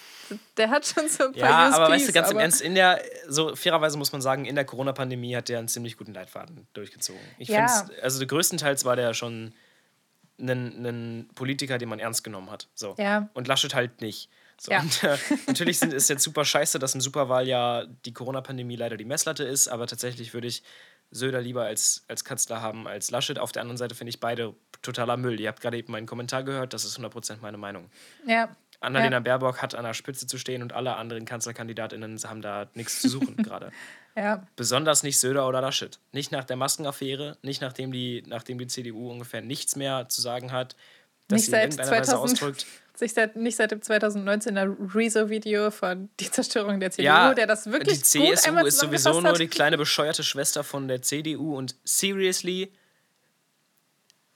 Der hat schon so ein paar Ja, USPs,
aber weißt du, ganz im Ernst, in der, so fairerweise muss man sagen, in der Corona-Pandemie hat der einen ziemlich guten Leitfaden durchgezogen. Ich ja. finde also größtenteils war der schon ein, ein Politiker, den man ernst genommen hat. So. Ja. Und Laschet halt nicht. So, ja. und, äh, natürlich sind, ist jetzt super scheiße, dass im Superwahljahr die Corona-Pandemie leider die Messlatte ist, aber tatsächlich würde ich Söder lieber als, als Kanzler haben als Laschet. Auf der anderen Seite finde ich beide totaler Müll. Ihr habt gerade eben meinen Kommentar gehört, das ist 100% meine Meinung. Ja. Annalena ja. Baerbock hat an der Spitze zu stehen und alle anderen Kanzlerkandidatinnen haben da nichts zu suchen [laughs] gerade. Ja. Besonders nicht Söder oder Laschet. Nicht nach der Maskenaffäre, nicht nachdem die, nachdem die CDU ungefähr nichts mehr zu sagen hat, dass nicht sie in irgendeiner
2000, Weise ausdrückt. [laughs] Sich seit, nicht seit dem 2019er Rezo-Video von die Zerstörung der CDU, ja, der das wirklich
Die CSU ist sowieso nur die kleine bescheuerte Schwester von der CDU und seriously,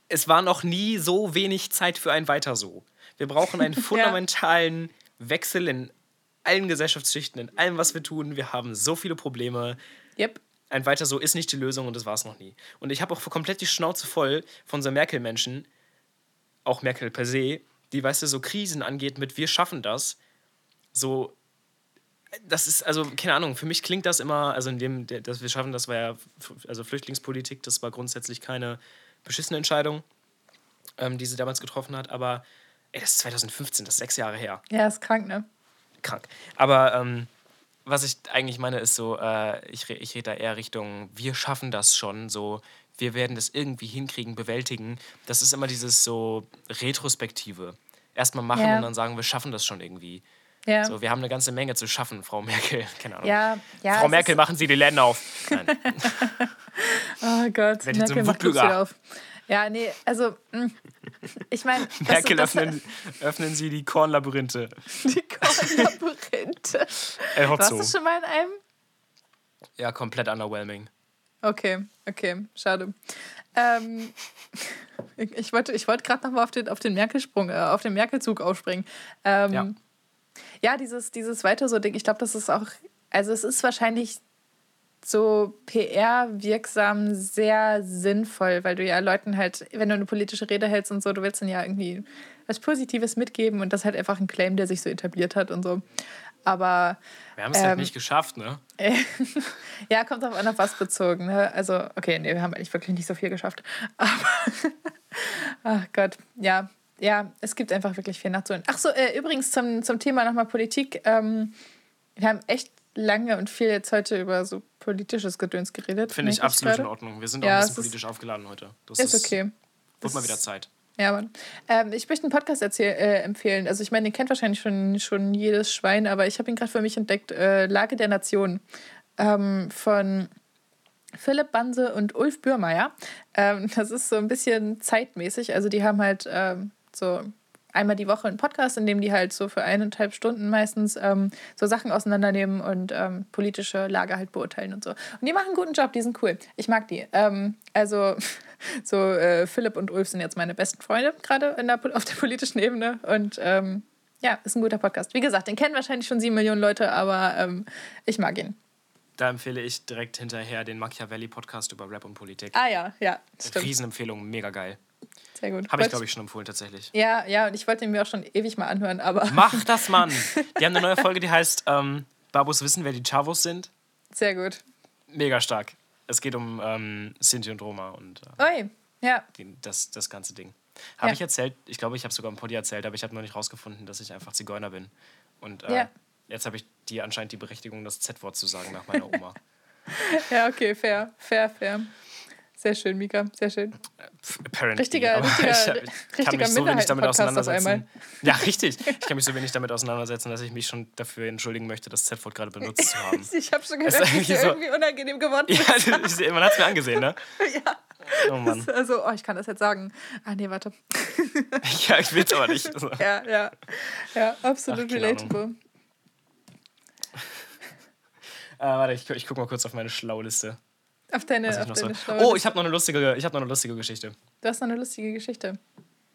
es war noch nie so wenig Zeit für ein Weiter so. Wir brauchen einen [laughs] fundamentalen ja. Wechsel in allen Gesellschaftsschichten, in allem, was wir tun. Wir haben so viele Probleme. Yep. Ein Weiter so ist nicht die Lösung und das war es noch nie. Und ich habe auch komplett die Schnauze voll von so Merkel-Menschen, auch Merkel per se, die, weißt du, so Krisen angeht mit wir schaffen das. So, das ist, also, keine Ahnung, für mich klingt das immer, also in dem, dass wir schaffen, das war ja, also Flüchtlingspolitik, das war grundsätzlich keine beschissene Entscheidung, ähm, die sie damals getroffen hat, aber ey, das ist 2015, das ist sechs Jahre her.
Ja, ist krank, ne?
Krank. Aber ähm, was ich eigentlich meine, ist so, äh, ich, ich rede da eher Richtung, wir schaffen das schon, so, wir werden das irgendwie hinkriegen, bewältigen. Das ist immer dieses so Retrospektive. Erstmal machen ja. und dann sagen, wir schaffen das schon irgendwie. Ja. So, wir haben eine ganze Menge zu schaffen, Frau Merkel. [laughs] Keine Ahnung. Ja, ja, Frau Merkel, machen Sie die Läden auf. Nein. [laughs]
oh Gott, Merkel macht wieder auf. Ja, nee, also mm, ich meine. [laughs]
Merkel, öffnen, öffnen Sie die Kornlabyrinthe. [laughs] Die Kornlabyrinthe.
Warst du schon mal in einem?
Ja, komplett underwhelming.
Okay, okay, schade. Ähm, ich wollte, ich wollte gerade nochmal auf den, auf den Merkel-Sprung, äh, auf den Merkel-Zug aufspringen. Ähm, ja. ja, dieses, dieses weiter so Ding, ich glaube, das ist auch, also es ist wahrscheinlich so PR-wirksam sehr sinnvoll, weil du ja Leuten halt, wenn du eine politische Rede hältst und so, du willst dann ja irgendwie was Positives mitgeben und das halt einfach ein Claim, der sich so etabliert hat und so. Aber.
Wir haben es halt ähm, halt nicht geschafft, ne? [laughs]
ja, kommt auf an, auf was bezogen. Ne? Also, okay, nee, wir haben eigentlich wirklich nicht so viel geschafft. [laughs] Aber. Ach Gott, ja. Ja, es gibt einfach wirklich viel nachzuholen. Ach so, äh, übrigens zum, zum Thema nochmal Politik. Ähm, wir haben echt lange und viel jetzt heute über so politisches Gedöns geredet.
Finde ich absolut in Ordnung. Wir sind auch ein bisschen politisch aufgeladen heute. Das ist, ist okay. Wird mal wieder Zeit.
Ja, Mann. Ähm, ich möchte einen Podcast erzähl, äh, empfehlen. Also ich meine, den kennt wahrscheinlich schon, schon jedes Schwein, aber ich habe ihn gerade für mich entdeckt. Äh, Lage der Nation ähm, von Philipp Banse und Ulf Bürmeier. Ähm, [laughs] das ist so ein bisschen zeitmäßig. Also die haben halt ähm, so einmal die Woche einen Podcast, in dem die halt so für eineinhalb Stunden meistens ähm, so Sachen auseinandernehmen und ähm, politische Lage halt beurteilen und so. Und die machen einen guten Job, die sind cool. Ich mag die. Ähm, also [laughs] so äh, Philipp und Ulf sind jetzt meine besten Freunde gerade auf der politischen Ebene und ähm, ja, ist ein guter Podcast. Wie gesagt, den kennen wahrscheinlich schon sieben Millionen Leute, aber ähm, ich mag ihn.
Da empfehle ich direkt hinterher den Machiavelli-Podcast über Rap und Politik.
Ah ja, ja.
Stimmt. Riesenempfehlung, mega geil.
Sehr gut.
Habe ich, glaube ich, schon empfohlen, tatsächlich.
Ja, ja, und ich wollte ihn mir auch schon ewig mal anhören, aber.
Mach das, [laughs] Mann! Die haben eine neue Folge, die heißt ähm, Babus wissen, wer die Chavos sind.
Sehr gut.
Mega stark. Es geht um ähm, Sinti und Roma und
äh, Oi, ja.
Die, das, das ganze Ding. Habe ja. ich erzählt, ich glaube, ich habe sogar im Podi erzählt, aber ich habe noch nicht rausgefunden, dass ich einfach Zigeuner bin. Und äh, ja. jetzt habe ich die anscheinend die Berechtigung, das Z-Wort zu sagen nach meiner Oma. [laughs]
ja, okay, fair, fair, fair. Sehr schön, Mika, sehr schön.
Apparently,
richtiger, richtiger, ich, kann mich so wenig damit auseinandersetzen.
Ja, richtig. Ich kann mich so wenig damit auseinandersetzen, dass ich mich schon dafür entschuldigen möchte, das Z-Wort gerade benutzt zu haben. [laughs]
ich habe schon gedacht, dass ich so, irgendwie unangenehm geworden
bin. Ja, man hat es mir angesehen, ne? [laughs]
ja.
Oh Mann.
Also, oh, ich kann das jetzt sagen. Ah, nee, warte. [laughs]
ja, ich will es aber nicht.
ja, ja. Ja, absolut Ach, relatable.
äh, warte, ich, ich gucke mal kurz auf meine Schlauliste.
Auf deine, auf deine
so. Oh, ich habe noch, eine lustige, hab noch eine lustige Geschichte.
Du hast noch eine lustige Geschichte.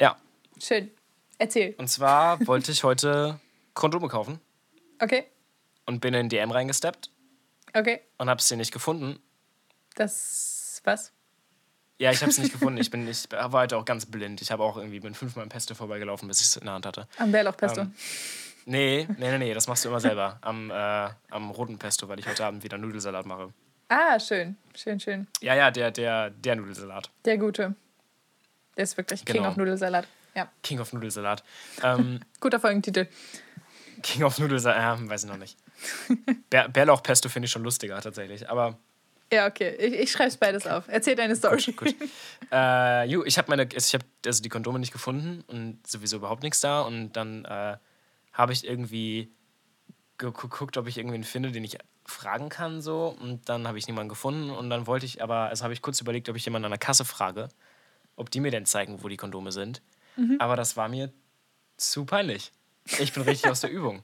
Ja.
Schön. Erzähl.
Und zwar wollte ich heute Kondome kaufen.
Okay.
Und bin in DM reingesteppt.
Okay.
Und habe sie nicht gefunden.
Das was?
Ja, ich habe es nicht [laughs] gefunden. Ich bin ich war heute auch ganz blind. Ich habe auch irgendwie bin fünfmal im Pesto vorbeigelaufen, bis ich es in der Hand hatte.
Am Bärlauch-Pesto?
Ähm, nee, nee, nee, nee, das machst du immer selber. Am, äh, am roten Pesto, weil ich heute Abend wieder Nudelsalat mache.
Ah, schön. Schön, schön.
Ja, ja, der, der, der Nudelsalat.
Der gute. Der ist wirklich King genau. of Nudelsalat. Ja.
King of Nudelsalat. Ähm, [laughs]
Guter Folgentitel.
King of Nudelsalat, ja, weiß ich noch nicht. [laughs] Bär, Bärlauchpesto finde ich schon lustiger tatsächlich, aber.
Ja, okay. Ich, ich schreibe es beides auf. Erzähl deine Story.
Gut, gut. Äh, ju, ich habe meine, ich habe also die Kondome nicht gefunden und sowieso überhaupt nichts da und dann äh, habe ich irgendwie geguckt, ob ich irgendwen finde, den ich fragen kann so und dann habe ich niemanden gefunden und dann wollte ich aber, also habe ich kurz überlegt, ob ich jemanden an der Kasse frage, ob die mir denn zeigen, wo die Kondome sind. Mhm. Aber das war mir zu peinlich. Ich bin richtig aus der [laughs] Übung.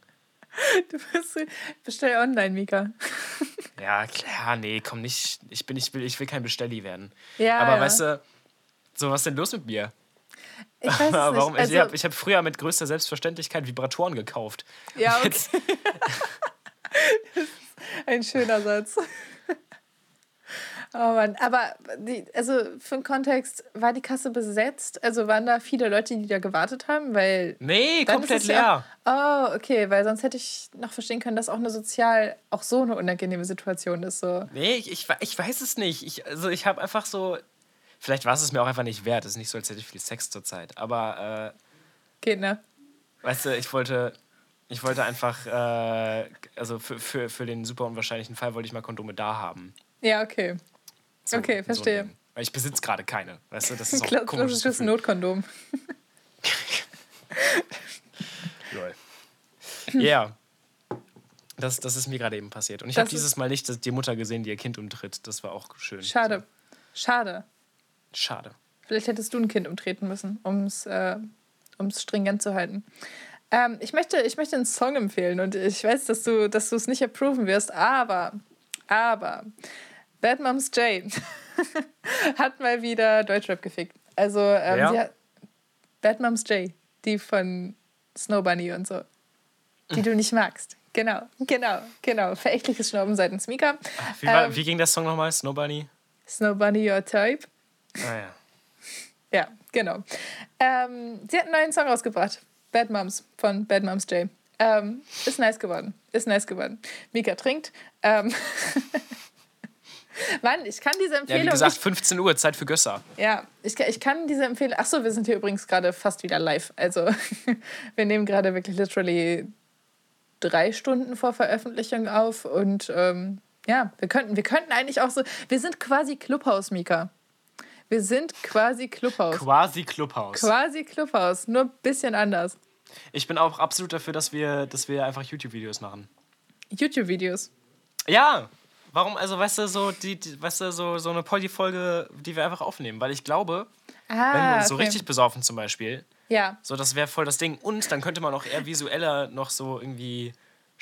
Du bist, bestell online, Mika. [laughs]
Ja, klar, nee, komm nicht. Ich bin, ich will, ich will kein Bestelli werden.
Ja,
aber
ja.
weißt du, so was ist denn los mit mir?
Ich weiß [laughs]
Warum?
nicht. Also,
ich habe ich hab früher mit größter Selbstverständlichkeit Vibratoren gekauft.
Ja, okay. Ein schöner Satz. Oh Mann, aber die, also für den Kontext, war die Kasse besetzt? Also waren da viele Leute, die da gewartet haben? Weil
nee, komplett leer.
Ja, oh, okay, weil sonst hätte ich noch verstehen können, dass auch eine sozial auch so eine unangenehme Situation ist. So.
Nee, ich, ich, ich weiß es nicht. Ich, also ich habe einfach so, vielleicht war es mir auch einfach nicht wert. Es ist nicht so, als hätte ich viel Sex zurzeit. Aber äh,
Geht, ne?
Weißt du, ich wollte, ich wollte einfach, äh, also für, für, für den super unwahrscheinlichen Fall wollte ich mal Kondome da haben.
Ja, okay. So, okay, verstehe. So
Weil ich besitze gerade keine. Weißt du, das ist [laughs] auch
Klar, komisch. Das ist ein Notkondom. [laughs]
Lol. Ja. Yeah. Das, das ist mir gerade eben passiert. Und ich habe dieses Mal nicht die Mutter gesehen, die ihr Kind umtritt. Das war auch schön.
Schade. Schade.
Schade.
Vielleicht hättest du ein Kind umtreten müssen, um es äh, stringent zu halten. Ähm, ich, möchte, ich möchte einen Song empfehlen und ich weiß, dass du dass es nicht approven wirst, aber, aber Bad Moms J [laughs] hat mal wieder Deutschrap gefickt. Also, ähm, ja. hat Bad Moms J, die von Snow Bunny und so, die du nicht magst. Genau, genau, genau. Verächtliches Schnauben seitens Mika.
Wie, war, ähm, wie ging der Song nochmal? Snow Bunny?
Snow Bunny Your Type.
Ah ja.
Ja, genau. Ähm, sie hat einen neuen Song rausgebracht. Bad Moms von Bad Moms J. Ähm, ist nice geworden. Ist nice geworden. Mika trinkt. Ähm [laughs] Mann, ich kann diese Empfehlung.
Ja, wie gesagt, 15 Uhr, Zeit für Gösser.
Ja, ich, ich kann diese Empfehlung. Achso, wir sind hier übrigens gerade fast wieder live. Also, [laughs] wir nehmen gerade wirklich literally drei Stunden vor Veröffentlichung auf. Und ähm, ja, wir könnten, wir könnten eigentlich auch so. Wir sind quasi Clubhaus, Mika. Wir sind quasi Clubhaus.
Quasi Clubhaus.
Quasi Clubhaus, nur ein bisschen anders.
Ich bin auch absolut dafür, dass wir, dass wir einfach YouTube-Videos machen.
YouTube-Videos?
Ja, Warum, also weißt du, so, die, die weißt du, so, so eine Polly-Folge, die wir einfach aufnehmen? Weil ich glaube, ah, wenn wir uns so richtig besaufen zum Beispiel,
Ja.
So, das wäre voll das Ding. Und dann könnte man auch eher visueller noch so irgendwie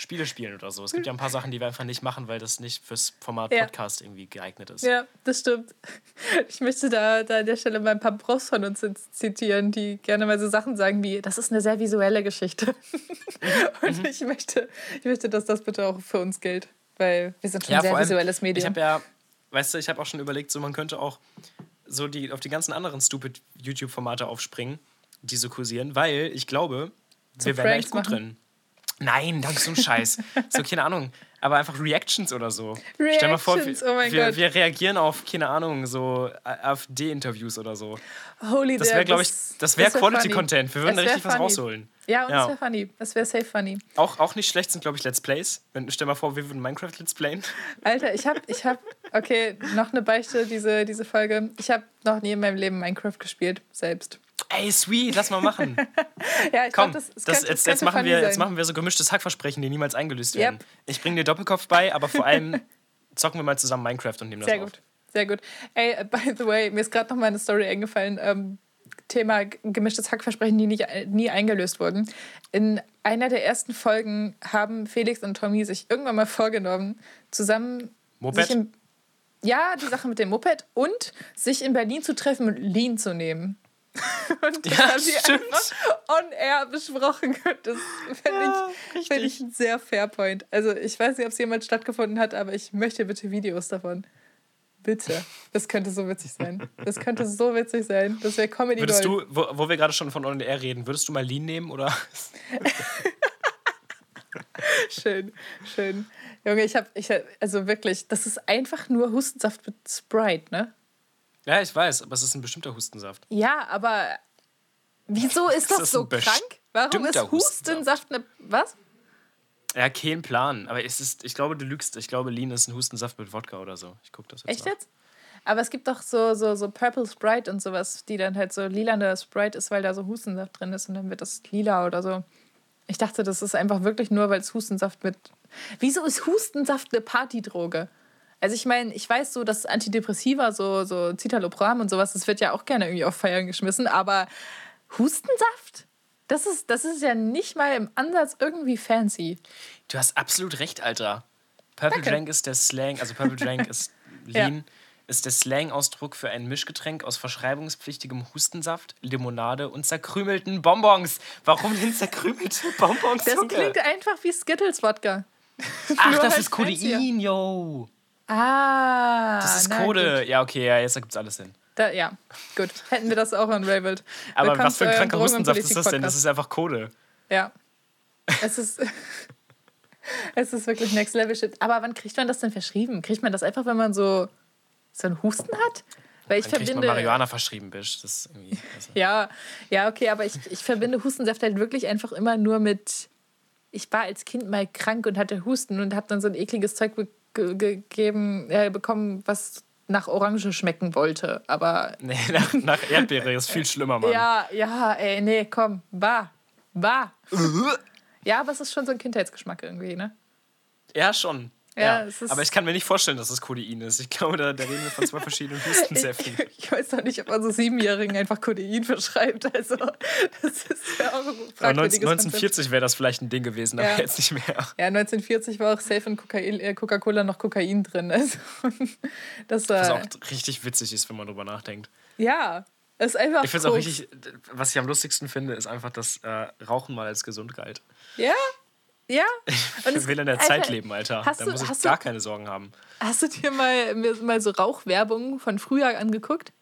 Spiele spielen oder so. Es gibt ja ein paar Sachen, die wir einfach nicht machen, weil das nicht fürs Format
Ja.
Podcast irgendwie geeignet ist.
Ja, das stimmt. [laughs] Ich möchte da, da an der Stelle mal ein paar Profs von uns zitieren, die gerne mal so Sachen sagen wie, das ist eine sehr visuelle Geschichte. [laughs]
Mhm.
Und ich möchte, ich möchte, dass das bitte auch für uns gilt, weil wir sind schon
Ja,
ein sehr visuelles
Ich
Medium.
habe ja, weißt du, ich habe auch schon überlegt, so man könnte auch so die, auf die ganzen anderen stupid YouTube-Formate aufspringen, die so kursieren, weil ich glaube, wir wären echt gut
machen.
drin. Nein, danke so ein Scheiß. so, keine Ahnung. Aber einfach Reactions oder so. Stell mal vor,
Reactions,
wir,
oh mein
wir,
Gott.
wir reagieren auf, keine Ahnung, so AfD-Interviews oder so.
Holy
Das wäre, glaube ich, das wäre
wär
Quality-Content. Wir würden da richtig was
funny.
rausholen.
Ja, und
Ja.
das wäre funny. Das wäre safe funny.
Auch, auch nicht schlecht sind, glaube ich, Let's Plays. Wenn, stell mal vor, wir würden Minecraft Let's Playen.
Alter, ich habe, ich habe, okay, noch eine Beichte, diese, diese Folge. Ich habe noch nie in meinem Leben Minecraft gespielt, selbst.
Ey, sweet, lass mal machen. [laughs]
Ja, ich
Komm,
glaub, das,
das,
das, könnte,
jetzt, jetzt, machen wir, jetzt machen wir so gemischtes Hackversprechen, die niemals eingelöst
Yep.
werden. Ich bringe dir Doppelkopf bei, aber vor allem [laughs] zocken wir mal zusammen Minecraft und nehmen das
Sehr
auf.
gut, sehr gut. Ey, äh, by the way, mir ist gerade noch mal eine Story eingefallen. Ähm, Thema gemischtes Hackversprechen, die nicht, nie eingelöst wurden. In einer der ersten Folgen haben Felix und Tommy sich irgendwann mal vorgenommen, zusammen
Moped?
sich im, ja, die Sache mit dem Moped und sich in Berlin zu treffen und Lean zu nehmen. [laughs] Und das
Ja,
haben sie
stimmt.
einfach on air besprochen. Das finde
Ja,
ich, find ich ein sehr fair point. Also ich weiß nicht, ob es jemals stattgefunden hat, aber ich möchte bitte Videos davon. Bitte. Das könnte so witzig sein. Das könnte so witzig sein. Das wäre Comedy
Würdest
Gold.
du, wo, wo wir gerade schon von On Air reden, würdest du mal Lean nehmen oder? [laughs]
Schön, schön. Junge, ich habe, ich, hab- also wirklich, das ist einfach nur Hustensaft mit Sprite, ne?
Ja, ich weiß, aber es ist ein bestimmter Hustensaft.
Ja, aber wieso ist das,
Das ist
so krank? Warum ist Hustensaft eine, was?
Ja, kein Plan. Aber es ist, ich glaube, du lügst. Ich glaube, Lean ist ein Hustensaft mit Wodka oder so. Ich gucke das jetzt
Echt
nach.
jetzt? Aber es gibt doch so, so, so Purple Sprite und sowas, die dann halt so lilane Sprite ist, weil da so Hustensaft drin ist und dann wird das lila oder so. Ich dachte, das ist einfach wirklich nur, weil es Hustensaft mit. Wieso ist Hustensaft eine Partydroge? Also ich meine, ich weiß so, dass Antidepressiva, so, so Citalopram und sowas, das wird ja auch gerne irgendwie auf Feiern geschmissen, aber Hustensaft? Das ist, das ist ja nicht mal im Ansatz irgendwie fancy.
Du hast absolut recht, Alter. Purple
Danke.
Drank ist der Slang, also Purple Drank ist [laughs]
Ja.
Lean, ist der Slang-Ausdruck für ein Mischgetränk aus verschreibungspflichtigem Hustensaft, Limonade und zerkrümelten Bonbons. Warum denn zerkrümelte [laughs] Bonbons?
Das klingt einfach wie Skittles-Wodka.
Ach, [laughs] das
halt
ist Codein, yo.
Ah.
Das ist Code.
gut.
Ja, okay, ja, jetzt ergibt's alles Sinn.
Da, ja, gut. Hätten wir das auch unravelt.
Aber
Willkommen
was für ein
eurem
kranker Hustensaft ist das denn? Das ist einfach Code.
Ja. Es ist. [laughs] es ist wirklich next level shit. Aber wann kriegt man das denn verschrieben? Kriegt man das einfach, wenn man so, so einen Husten hat? Weil ich
Dann kriegt man
verbinde.
Marihuana verschrieben, Bisch. Das irgendwie. Also.
Ja, ja, okay, aber ich, ich verbinde Hustensaft halt wirklich einfach immer nur mit. Ich war als Kind mal krank und hatte Husten und habe dann so ein ekliges Zeug gegeben, äh, bekommen, was nach Orange schmecken wollte. Aber [laughs]
Nee, nach, nach Erdbeere ist viel schlimmer, Mann.
ja, ja, ey, nee, komm, war, war. ja, aber es ist schon so ein Kindheitsgeschmack irgendwie, ne?
Ja, schon.
Ja,
Ja, aber ich kann mir nicht vorstellen, dass es Codein ist. Ich glaube, da, da reden wir von zwei verschiedenen Hustensäften.
Ich weiß doch nicht, ob man so Siebenjährigen einfach Codein verschreibt. Also, das ist ja auch ein
Aber 19,
fragwürdiges Konzept.
1940 wäre das vielleicht ein Ding gewesen, aber
Ja.
jetzt nicht mehr.
Ja, 1940 war auch safe in äh, Coca-Cola noch Kokain drin. Also, das
Was auch richtig witzig ist, wenn man drüber nachdenkt.
Ja, ist einfach.
Ich finde es auch richtig, was ich am lustigsten finde, ist einfach, dass äh, Rauchen mal als gesund galt.
Ja, ja. Und
Ich will in der
Alter,
Zeit leben, Alter. Da
du-
muss ich
hast du-
gar keine Sorgen haben.
Hast du dir mal, mal so Rauchwerbung von früher angeguckt?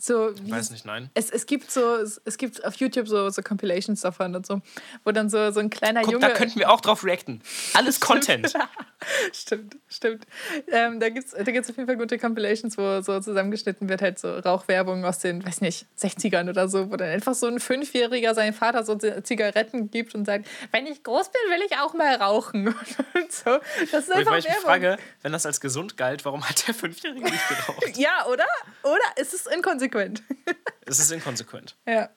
So,
Ich
wie
weiß nicht, nein.
Es, es gibt so, es, es gibt auf YouTube so, so Compilations davon und so, wo dann so, so ein kleiner
Guck,
Junge.
da könnten wir auch drauf reacten. Alles Content. [laughs]
stimmt, stimmt. Ähm, da gibt es da gibt's auf jeden Fall gute Compilations, wo so zusammengeschnitten wird, halt so Rauchwerbung aus den, weiß nicht, 60ern oder so, wo dann einfach so ein Fünfjähriger seinem Vater so Zi- Zigaretten gibt und sagt, wenn ich groß bin, will ich auch mal rauchen. [laughs] Und so. Das ist einfach
Weil ich
Werbung.
frage, wenn das als gesund galt, warum hat der Fünfjährige nicht geraucht?
Ja, oder? Oder? Es ist inkonsequent.
Es ist inkonsequent. [laughs]
ja.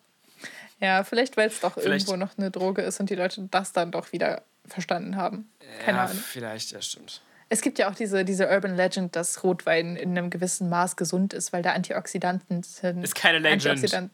Ja, vielleicht, weil es doch
Vielleicht-
irgendwo noch eine Droge ist und die Leute das dann doch wieder verstanden haben. Keine
ja,
Ahnung.
vielleicht, ja, stimmt.
Es gibt ja auch diese, diese Urban Legend, dass Rotwein in einem gewissen Maß gesund ist, weil da Antioxidanten sind.
Ist keine Legend.
Antioxidant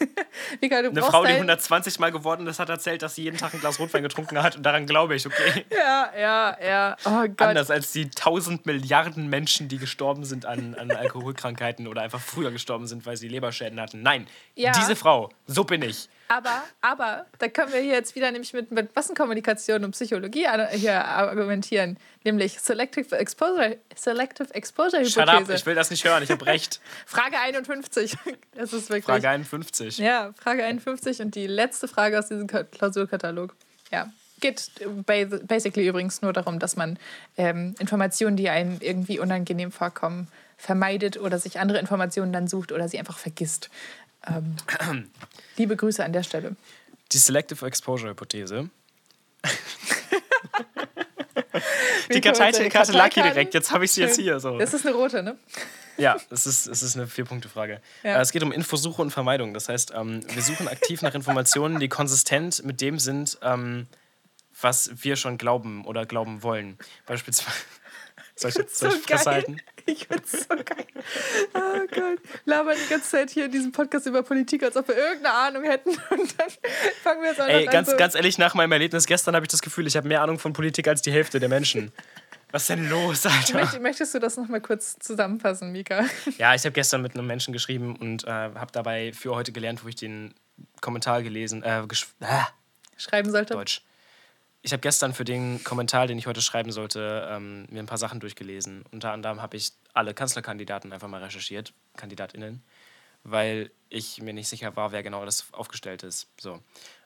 [laughs] Mika,
Eine Frau, die
dein-
120 Mal geworden ist, hat erzählt, dass sie jeden Tag ein Glas Rotwein getrunken hat und daran glaube ich, okay. [laughs]
Ja, ja, ja. Oh Gott.
Anders als die 1000 Milliarden Menschen, die gestorben sind an, an Alkoholkrankheiten oder einfach früher gestorben sind, weil sie Leberschäden hatten. Nein,
Ja.
diese Frau, so bin ich.
Aber, aber, da können wir hier jetzt wieder nämlich mit, mit Massenkommunikation und Psychologie hier argumentieren. Nämlich Selective Exposure, Selective Exposure
Shut up,
Hypothese.
ich will das nicht hören, ich habe recht. [laughs]
Frage 51. [laughs] Das ist wirklich.
Frage 51.
Ja, Frage 51 und die letzte Frage aus diesem Ka- Klausurkatalog. Ja. Geht ba- basically übrigens nur darum, dass man ähm, Informationen, die einem irgendwie unangenehm vorkommen, vermeidet oder sich andere Informationen dann sucht oder sie einfach vergisst. Ähm, liebe Grüße an der Stelle.
Die Selective Exposure Hypothese. [laughs] Die Karteikarte lag hier direkt, jetzt habe ich sie jetzt hier. So.
Das ist eine rote, ne?
Ja, es ist, es ist eine Vier-Punkte-Frage.
Ja.
Äh, Es geht um Infosuche und Vermeidung. Das heißt, ähm, wir suchen aktiv nach Informationen, die konsistent mit dem sind, ähm, was wir schon glauben oder glauben wollen. Beispielsweise. Soll ich jetzt soll ich Fresse halten?
Ich find's so geil. Oh Gott. Labern die ganze Zeit hier in diesem Podcast über Politik, als ob wir irgendeine Ahnung hätten. [laughs] Und dann fangen wir jetzt auch
Ey, ganz,
an. so-
ganz ehrlich, nach meinem Erlebnis gestern habe ich das Gefühl, ich habe mehr Ahnung von Politik als die Hälfte der Menschen. Was ist denn los, Alter?
Möcht- Möchtest du das noch mal kurz zusammenfassen, Mika?
Ja, ich habe gestern mit einem Menschen geschrieben und äh, habe dabei für heute gelernt, wo ich den Kommentar gelesen, äh, ah,
Schreiben sollte?
Deutsch. Ich habe gestern für den Kommentar, den ich heute schreiben sollte, ähm, mir ein paar Sachen durchgelesen. Unter anderem habe ich alle Kanzlerkandidaten einfach mal recherchiert, KandidatInnen, weil ich mir nicht sicher war, wer genau das aufgestellt ist. So.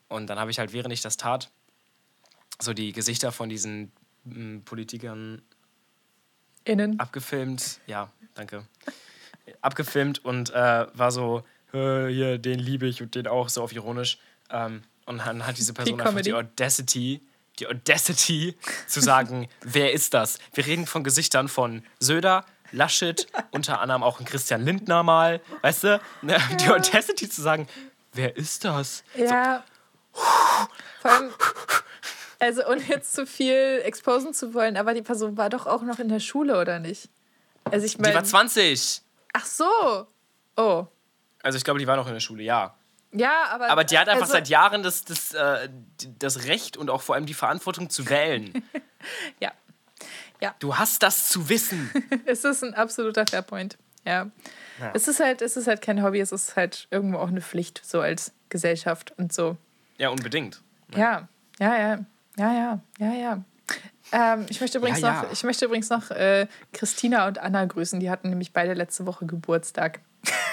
Und dann habe ich halt, während ich das tat, so die Gesichter von diesen m, Politikern
Innen.
abgefilmt. Ja, danke. [laughs] Abgefilmt und äh, war so, hier, den liebe ich und den auch, so auf ironisch. Ähm, und dann hat diese Person einfach
Comedy.
die Audacity, die Audacity zu sagen, [laughs] wer ist das? Wir reden von Gesichtern von Söder, Laschet, unter anderem auch ein Christian Lindner mal, weißt du? Ne, Die Audacity zu sagen, wer ist das?
Ja. Vor allem, also ohne jetzt zu viel exposen zu wollen, aber die Person war doch auch noch in der Schule, oder nicht? Also ich
Die war
meine.
20.
Ach so. Oh.
Also ich glaube, die war noch in der Schule, ja.
Ja, aber.
Aber die hat einfach
also,
seit Jahren das, das, äh, das Recht und auch vor allem die Verantwortung zu wählen. [laughs]
Ja.
Du hast das zu wissen. [laughs]
Es ist ein absoluter Fairpoint. Ja.
Ja.
Es ist halt, es ist halt kein Hobby, es ist halt irgendwo auch eine Pflicht, so als Gesellschaft und so.
Ja, unbedingt.
Ja, ja, ja, ja, ja, ja, ja. Ähm, ich möchte übrigens
Ja, ja.
noch, ich möchte übrigens noch äh, Christina und Anna grüßen. Die hatten nämlich beide letzte Woche Geburtstag.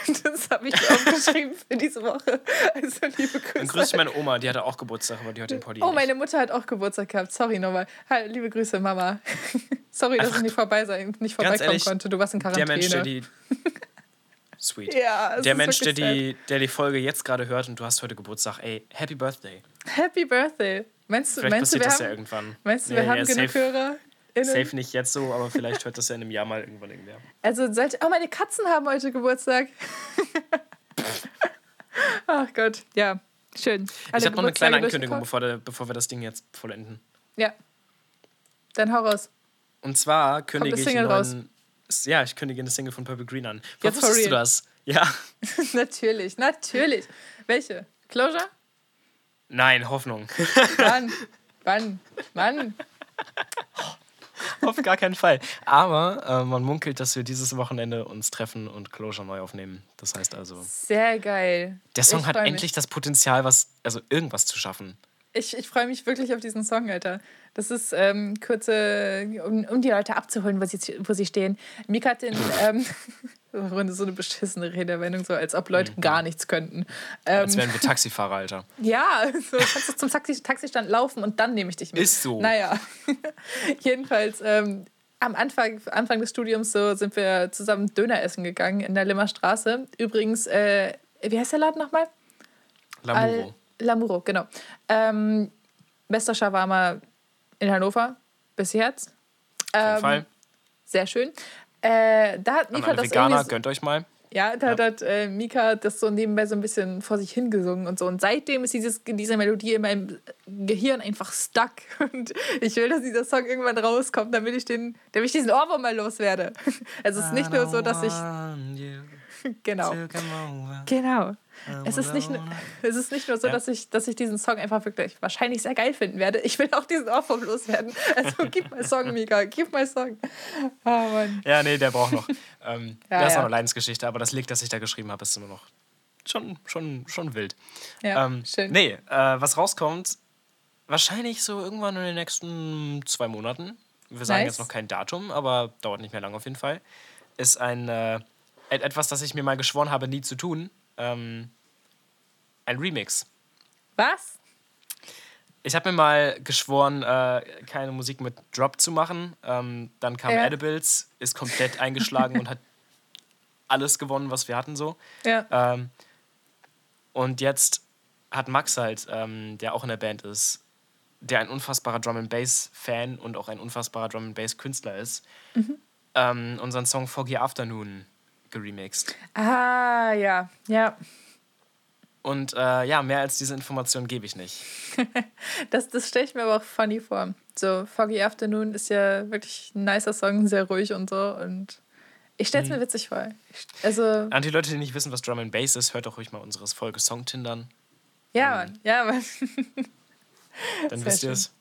[laughs] das habe ich aufgeschrieben für diese Woche. Also liebe Grüße.
Dann grüße ich meine Oma, die hatte auch Geburtstag, aber die hat den Poddy
Oh,
nicht.
meine Mutter hat auch Geburtstag gehabt. Sorry nochmal. Hi, liebe Grüße, Mama. [laughs] Sorry, dass ich nicht vorbei sein, nicht vorbeikommen
ehrlich,
konnte. Du warst in
Der
Quarantäne.
Mensch, der die... [laughs] Sweet.
Ja,
der Mensch, der die, der die Folge jetzt gerade hört und du hast heute Geburtstag, ey, Happy Birthday.
Happy Birthday. Meinst du,
Vielleicht
meinst du, wir
das
haben,
ja irgendwann.
meinst du, wir haben
ja,
genug
safe,
Hörer?
Safe nicht jetzt so, aber vielleicht hört das ja in einem Jahr mal irgendwann irgendwer.
Also sollte. Oh, meine Katzen haben heute Geburtstag. [laughs] Ach Gott, ja. Schön.
ich habe noch eine kleine Ankündigung, bevor, der, bevor wir das Ding jetzt vollenden.
Ja. Dann hau raus.
Und zwar kündige ich einen neuen, Ja, ich kündige eine Single von Purple Green an.
Jetzt for
wusstest du das? Ja. [laughs]
natürlich, natürlich. Welche? Closure?
Nein, Hoffnung.
Wann? Wann? [laughs] Wann? [laughs]
Auf gar keinen Fall. Aber äh, man munkelt, dass wir dieses Wochenende uns treffen und Closure neu aufnehmen. Das heißt also,
Sehr geil.
der Song
Ich
hat
freu mich.
endlich das Potenzial, was, also irgendwas zu schaffen.
Ich, ich freue mich wirklich auf diesen Song, Alter. Das ist ähm, kurze, um, um die Leute abzuholen, wo sie, wo sie stehen. Mika hat den, ähm, [laughs] so eine beschissene Redewendung, so als ob Leute gar nichts könnten. Ähm,
Als wären wir Taxifahrer, Alter. [laughs]
ja, so kannst du zum Taxi, Taxistand laufen und dann nehme ich dich mit.
Ist so.
Naja, [laughs] jedenfalls ähm, am Anfang, Anfang des Studiums so sind wir zusammen Döner essen gegangen in der Limmer Straße. Übrigens, äh, wie heißt der Laden nochmal?
Lamuro.
Al Lamuro, genau. Ähm, bester Shawarma in Hannover bis jetzt.
Auf jeden
Ähm,
Fall.
Sehr schön. Äh, da hat
An
Mika
alle
das
Veganer,
irgendwie
gönnt euch mal.
Ja, da ja. hat äh, Mika das so nebenbei so ein bisschen vor sich hingesungen und so. Und seitdem ist dieses, diese Melodie in meinem Gehirn einfach stuck. [laughs] Und ich will, dass dieser Song irgendwann rauskommt, damit ich, den, damit ich diesen Ohrwurm mal loswerde. Also [laughs] es ist nicht nur so, dass ich. [laughs] genau. Genau. Es ist, nicht, [laughs] es ist nicht nur so, ja. dass, ich, dass ich diesen Song einfach wirklich wahrscheinlich sehr geil finden werde. Ich will auch diesen Ohrwurm loswerden. [laughs] Also gib mal Song, Mika, gib mal Song. Oh, Mann.
Ja, nee, der braucht noch. Ähm, ja, das ist ja. auch eine Leidensgeschichte, aber das Lied, das ich da geschrieben habe, ist immer noch schon, schon, schon wild. Ja, ähm, schön. Nee, äh, was rauskommt, wahrscheinlich so irgendwann in den nächsten zwei Monaten. Wir sagen nice. jetzt noch kein Datum, aber dauert nicht mehr lange auf jeden Fall. Ist ein äh, etwas, das ich mir mal geschworen habe, nie zu tun ähm, ein Remix.
Was?
Ich habe mir mal geschworen, äh, keine Musik mit Drop zu machen. Ähm, dann kam ja. Edibles, ist komplett eingeschlagen und hat [laughs] alles gewonnen, was wir hatten so. Ja. Ähm, und jetzt hat Max halt, ähm, der auch in der Band ist, der ein unfassbarer Drum and Bass Fan und auch ein unfassbarer Drum and Bass Künstler ist, mhm. ähm, unseren Song Foggy Afternoon geremixed.
Ah, ja, ja.
Und äh, ja, mehr als diese Information gebe ich nicht. [laughs]
das das stelle ich mir aber auch funny vor. So, Foggy Afternoon ist ja wirklich ein nicer Song, sehr ruhig und so. Und ich stelle es mir hm. witzig vor. Also,
An die Leute, die nicht wissen, was Drum and Bass ist, hört doch ruhig mal unsere Folge Songtindern.
Ja, Mann, ja, Mann. [laughs]
Dann wisst ihr es.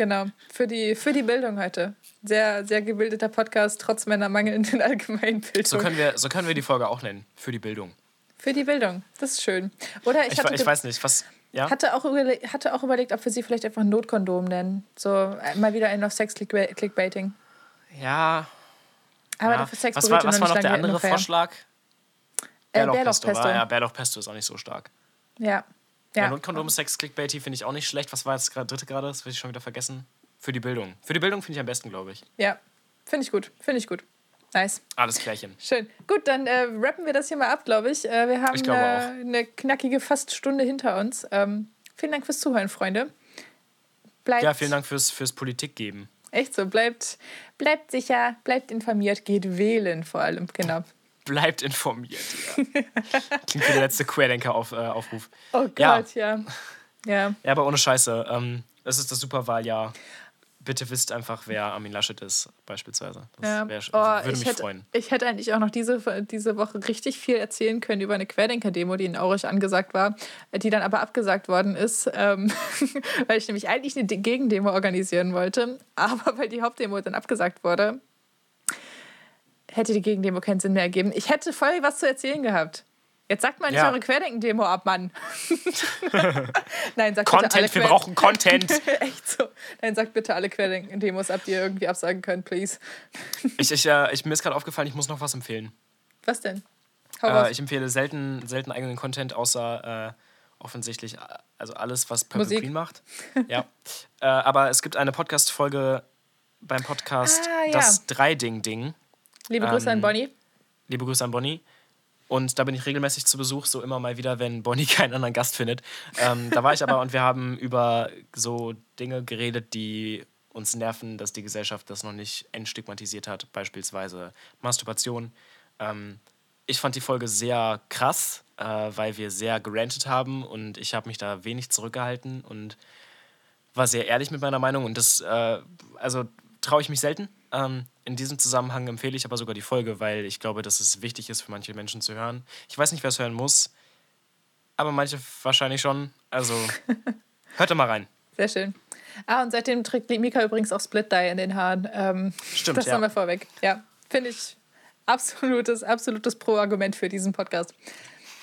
Genau, für die, für die Bildung heute. Sehr, sehr gebildeter Podcast, trotz meiner mangelnden [laughs] Allgemeinbildung.
So können, wir, so können wir die Folge auch nennen, für die Bildung.
Für die Bildung, das ist schön. Oder ich,
ich, ich weiß nicht, was. Ja?
Hatte, auch hatte auch überlegt, ob wir sie vielleicht einfach ein Notkondom nennen. So äh, mal wieder ein auf Sex-Clickbaiting.
Ja.
Aber ja. dafür Sex
Was war, was war noch der andere. Vorschlag? Äh, Bärlauchpesto. Bärlauchpesto. Ja, Bärlauchpesto ist auch nicht so stark.
Ja.
Ja. ja Notkondom ist Sex-Clickbaity finde ich auch nicht schlecht. Was war jetzt gerade dritte gerade? Das will ich schon wieder vergessen. Für die Bildung. Für die Bildung finde ich am besten, glaube ich.
Ja, finde ich gut. Finde ich gut. Nice.
Alles klärchen.
Schön. Gut, dann äh, rappen wir das hier mal ab, glaube ich. Äh, wir haben ich äh, eine knackige fast Stunde hinter uns. Ähm, vielen Dank fürs Zuhören, Freunde.
Bleibt ja, vielen Dank fürs, fürs Politik geben.
Echt so. Bleibt, bleibt sicher, bleibt informiert, geht wählen vor allem. Genau.
Bleibt informiert. Ja. Klingt wie der letzte Querdenker-Aufruf.
Äh, oh Gott, ja. ja. Ja,
ja aber ohne Scheiße. Ähm, es ist das Superwahljahr bitte wisst einfach, wer Armin Laschet ist, beispielsweise. Das ja. wär, oh, würde mich
hätte,
freuen.
Ich hätte eigentlich auch noch diese, diese Woche richtig viel erzählen können über eine Querdenker-Demo, die in Aurich angesagt war, die dann aber abgesagt worden ist, ähm, [laughs] weil ich nämlich eigentlich eine Gegendemo organisieren wollte, aber weil die Hauptdemo dann abgesagt wurde, hätte die Gegendemo keinen Sinn mehr ergeben. Ich hätte voll was zu erzählen gehabt. Jetzt sagt mal nicht ja. eure Querdenken-Demo ab, Mann. [laughs]
Nein, sagt Content, bitte alle wir brauchen Content. [laughs]
Echt so. Nein, sagt bitte alle Querdenken-Demos ab, die ihr irgendwie absagen könnt, please.
ich, ich, äh, ich, mir ist gerade aufgefallen, ich muss noch was empfehlen.
Was denn?
Äh, ich empfehle selten, selten eigenen Content, außer äh, offensichtlich also alles, was Purple Musik. Green macht. [laughs] ja. Äh, aber es gibt eine Podcast-Folge beim Podcast ah, ja. Das Drei-Ding-Ding.
Liebe Grüße ähm, an Bonnie.
Liebe Grüße an Bonnie. Und da bin ich regelmäßig zu Besuch, so immer mal wieder, wenn Bonnie [laughs] keinen anderen Gast findet. Ähm, da war ich aber und wir haben über so Dinge geredet, die uns nerven, dass die Gesellschaft das noch nicht entstigmatisiert hat, beispielsweise Masturbation. Ähm, ich fand die Folge sehr krass, äh, weil wir sehr gerantet haben und ich habe mich da wenig zurückgehalten und war sehr ehrlich mit meiner Meinung und das, äh, also traue ich mich selten. Ähm, in diesem Zusammenhang empfehle ich aber sogar die Folge, weil ich glaube, dass es wichtig ist für manche Menschen zu hören. Ich weiß nicht, wer es hören muss, aber manche wahrscheinlich schon. Also [laughs] hört da mal rein.
Sehr schön. Ah, und seitdem trägt Mika übrigens auch Split Dye in den Haaren. Ähm,
Stimmt,
Das
ja.
haben wir vorweg. Ja, finde ich absolutes, absolutes Pro-Argument für diesen Podcast.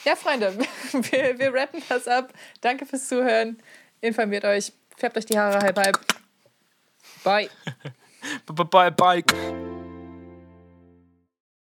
Ja, Freunde, [laughs] wir, wir rappen das ab. Danke fürs Zuhören. Informiert euch. Färbt euch die Haare halb halb. Bye. [laughs]
Bye bye bye.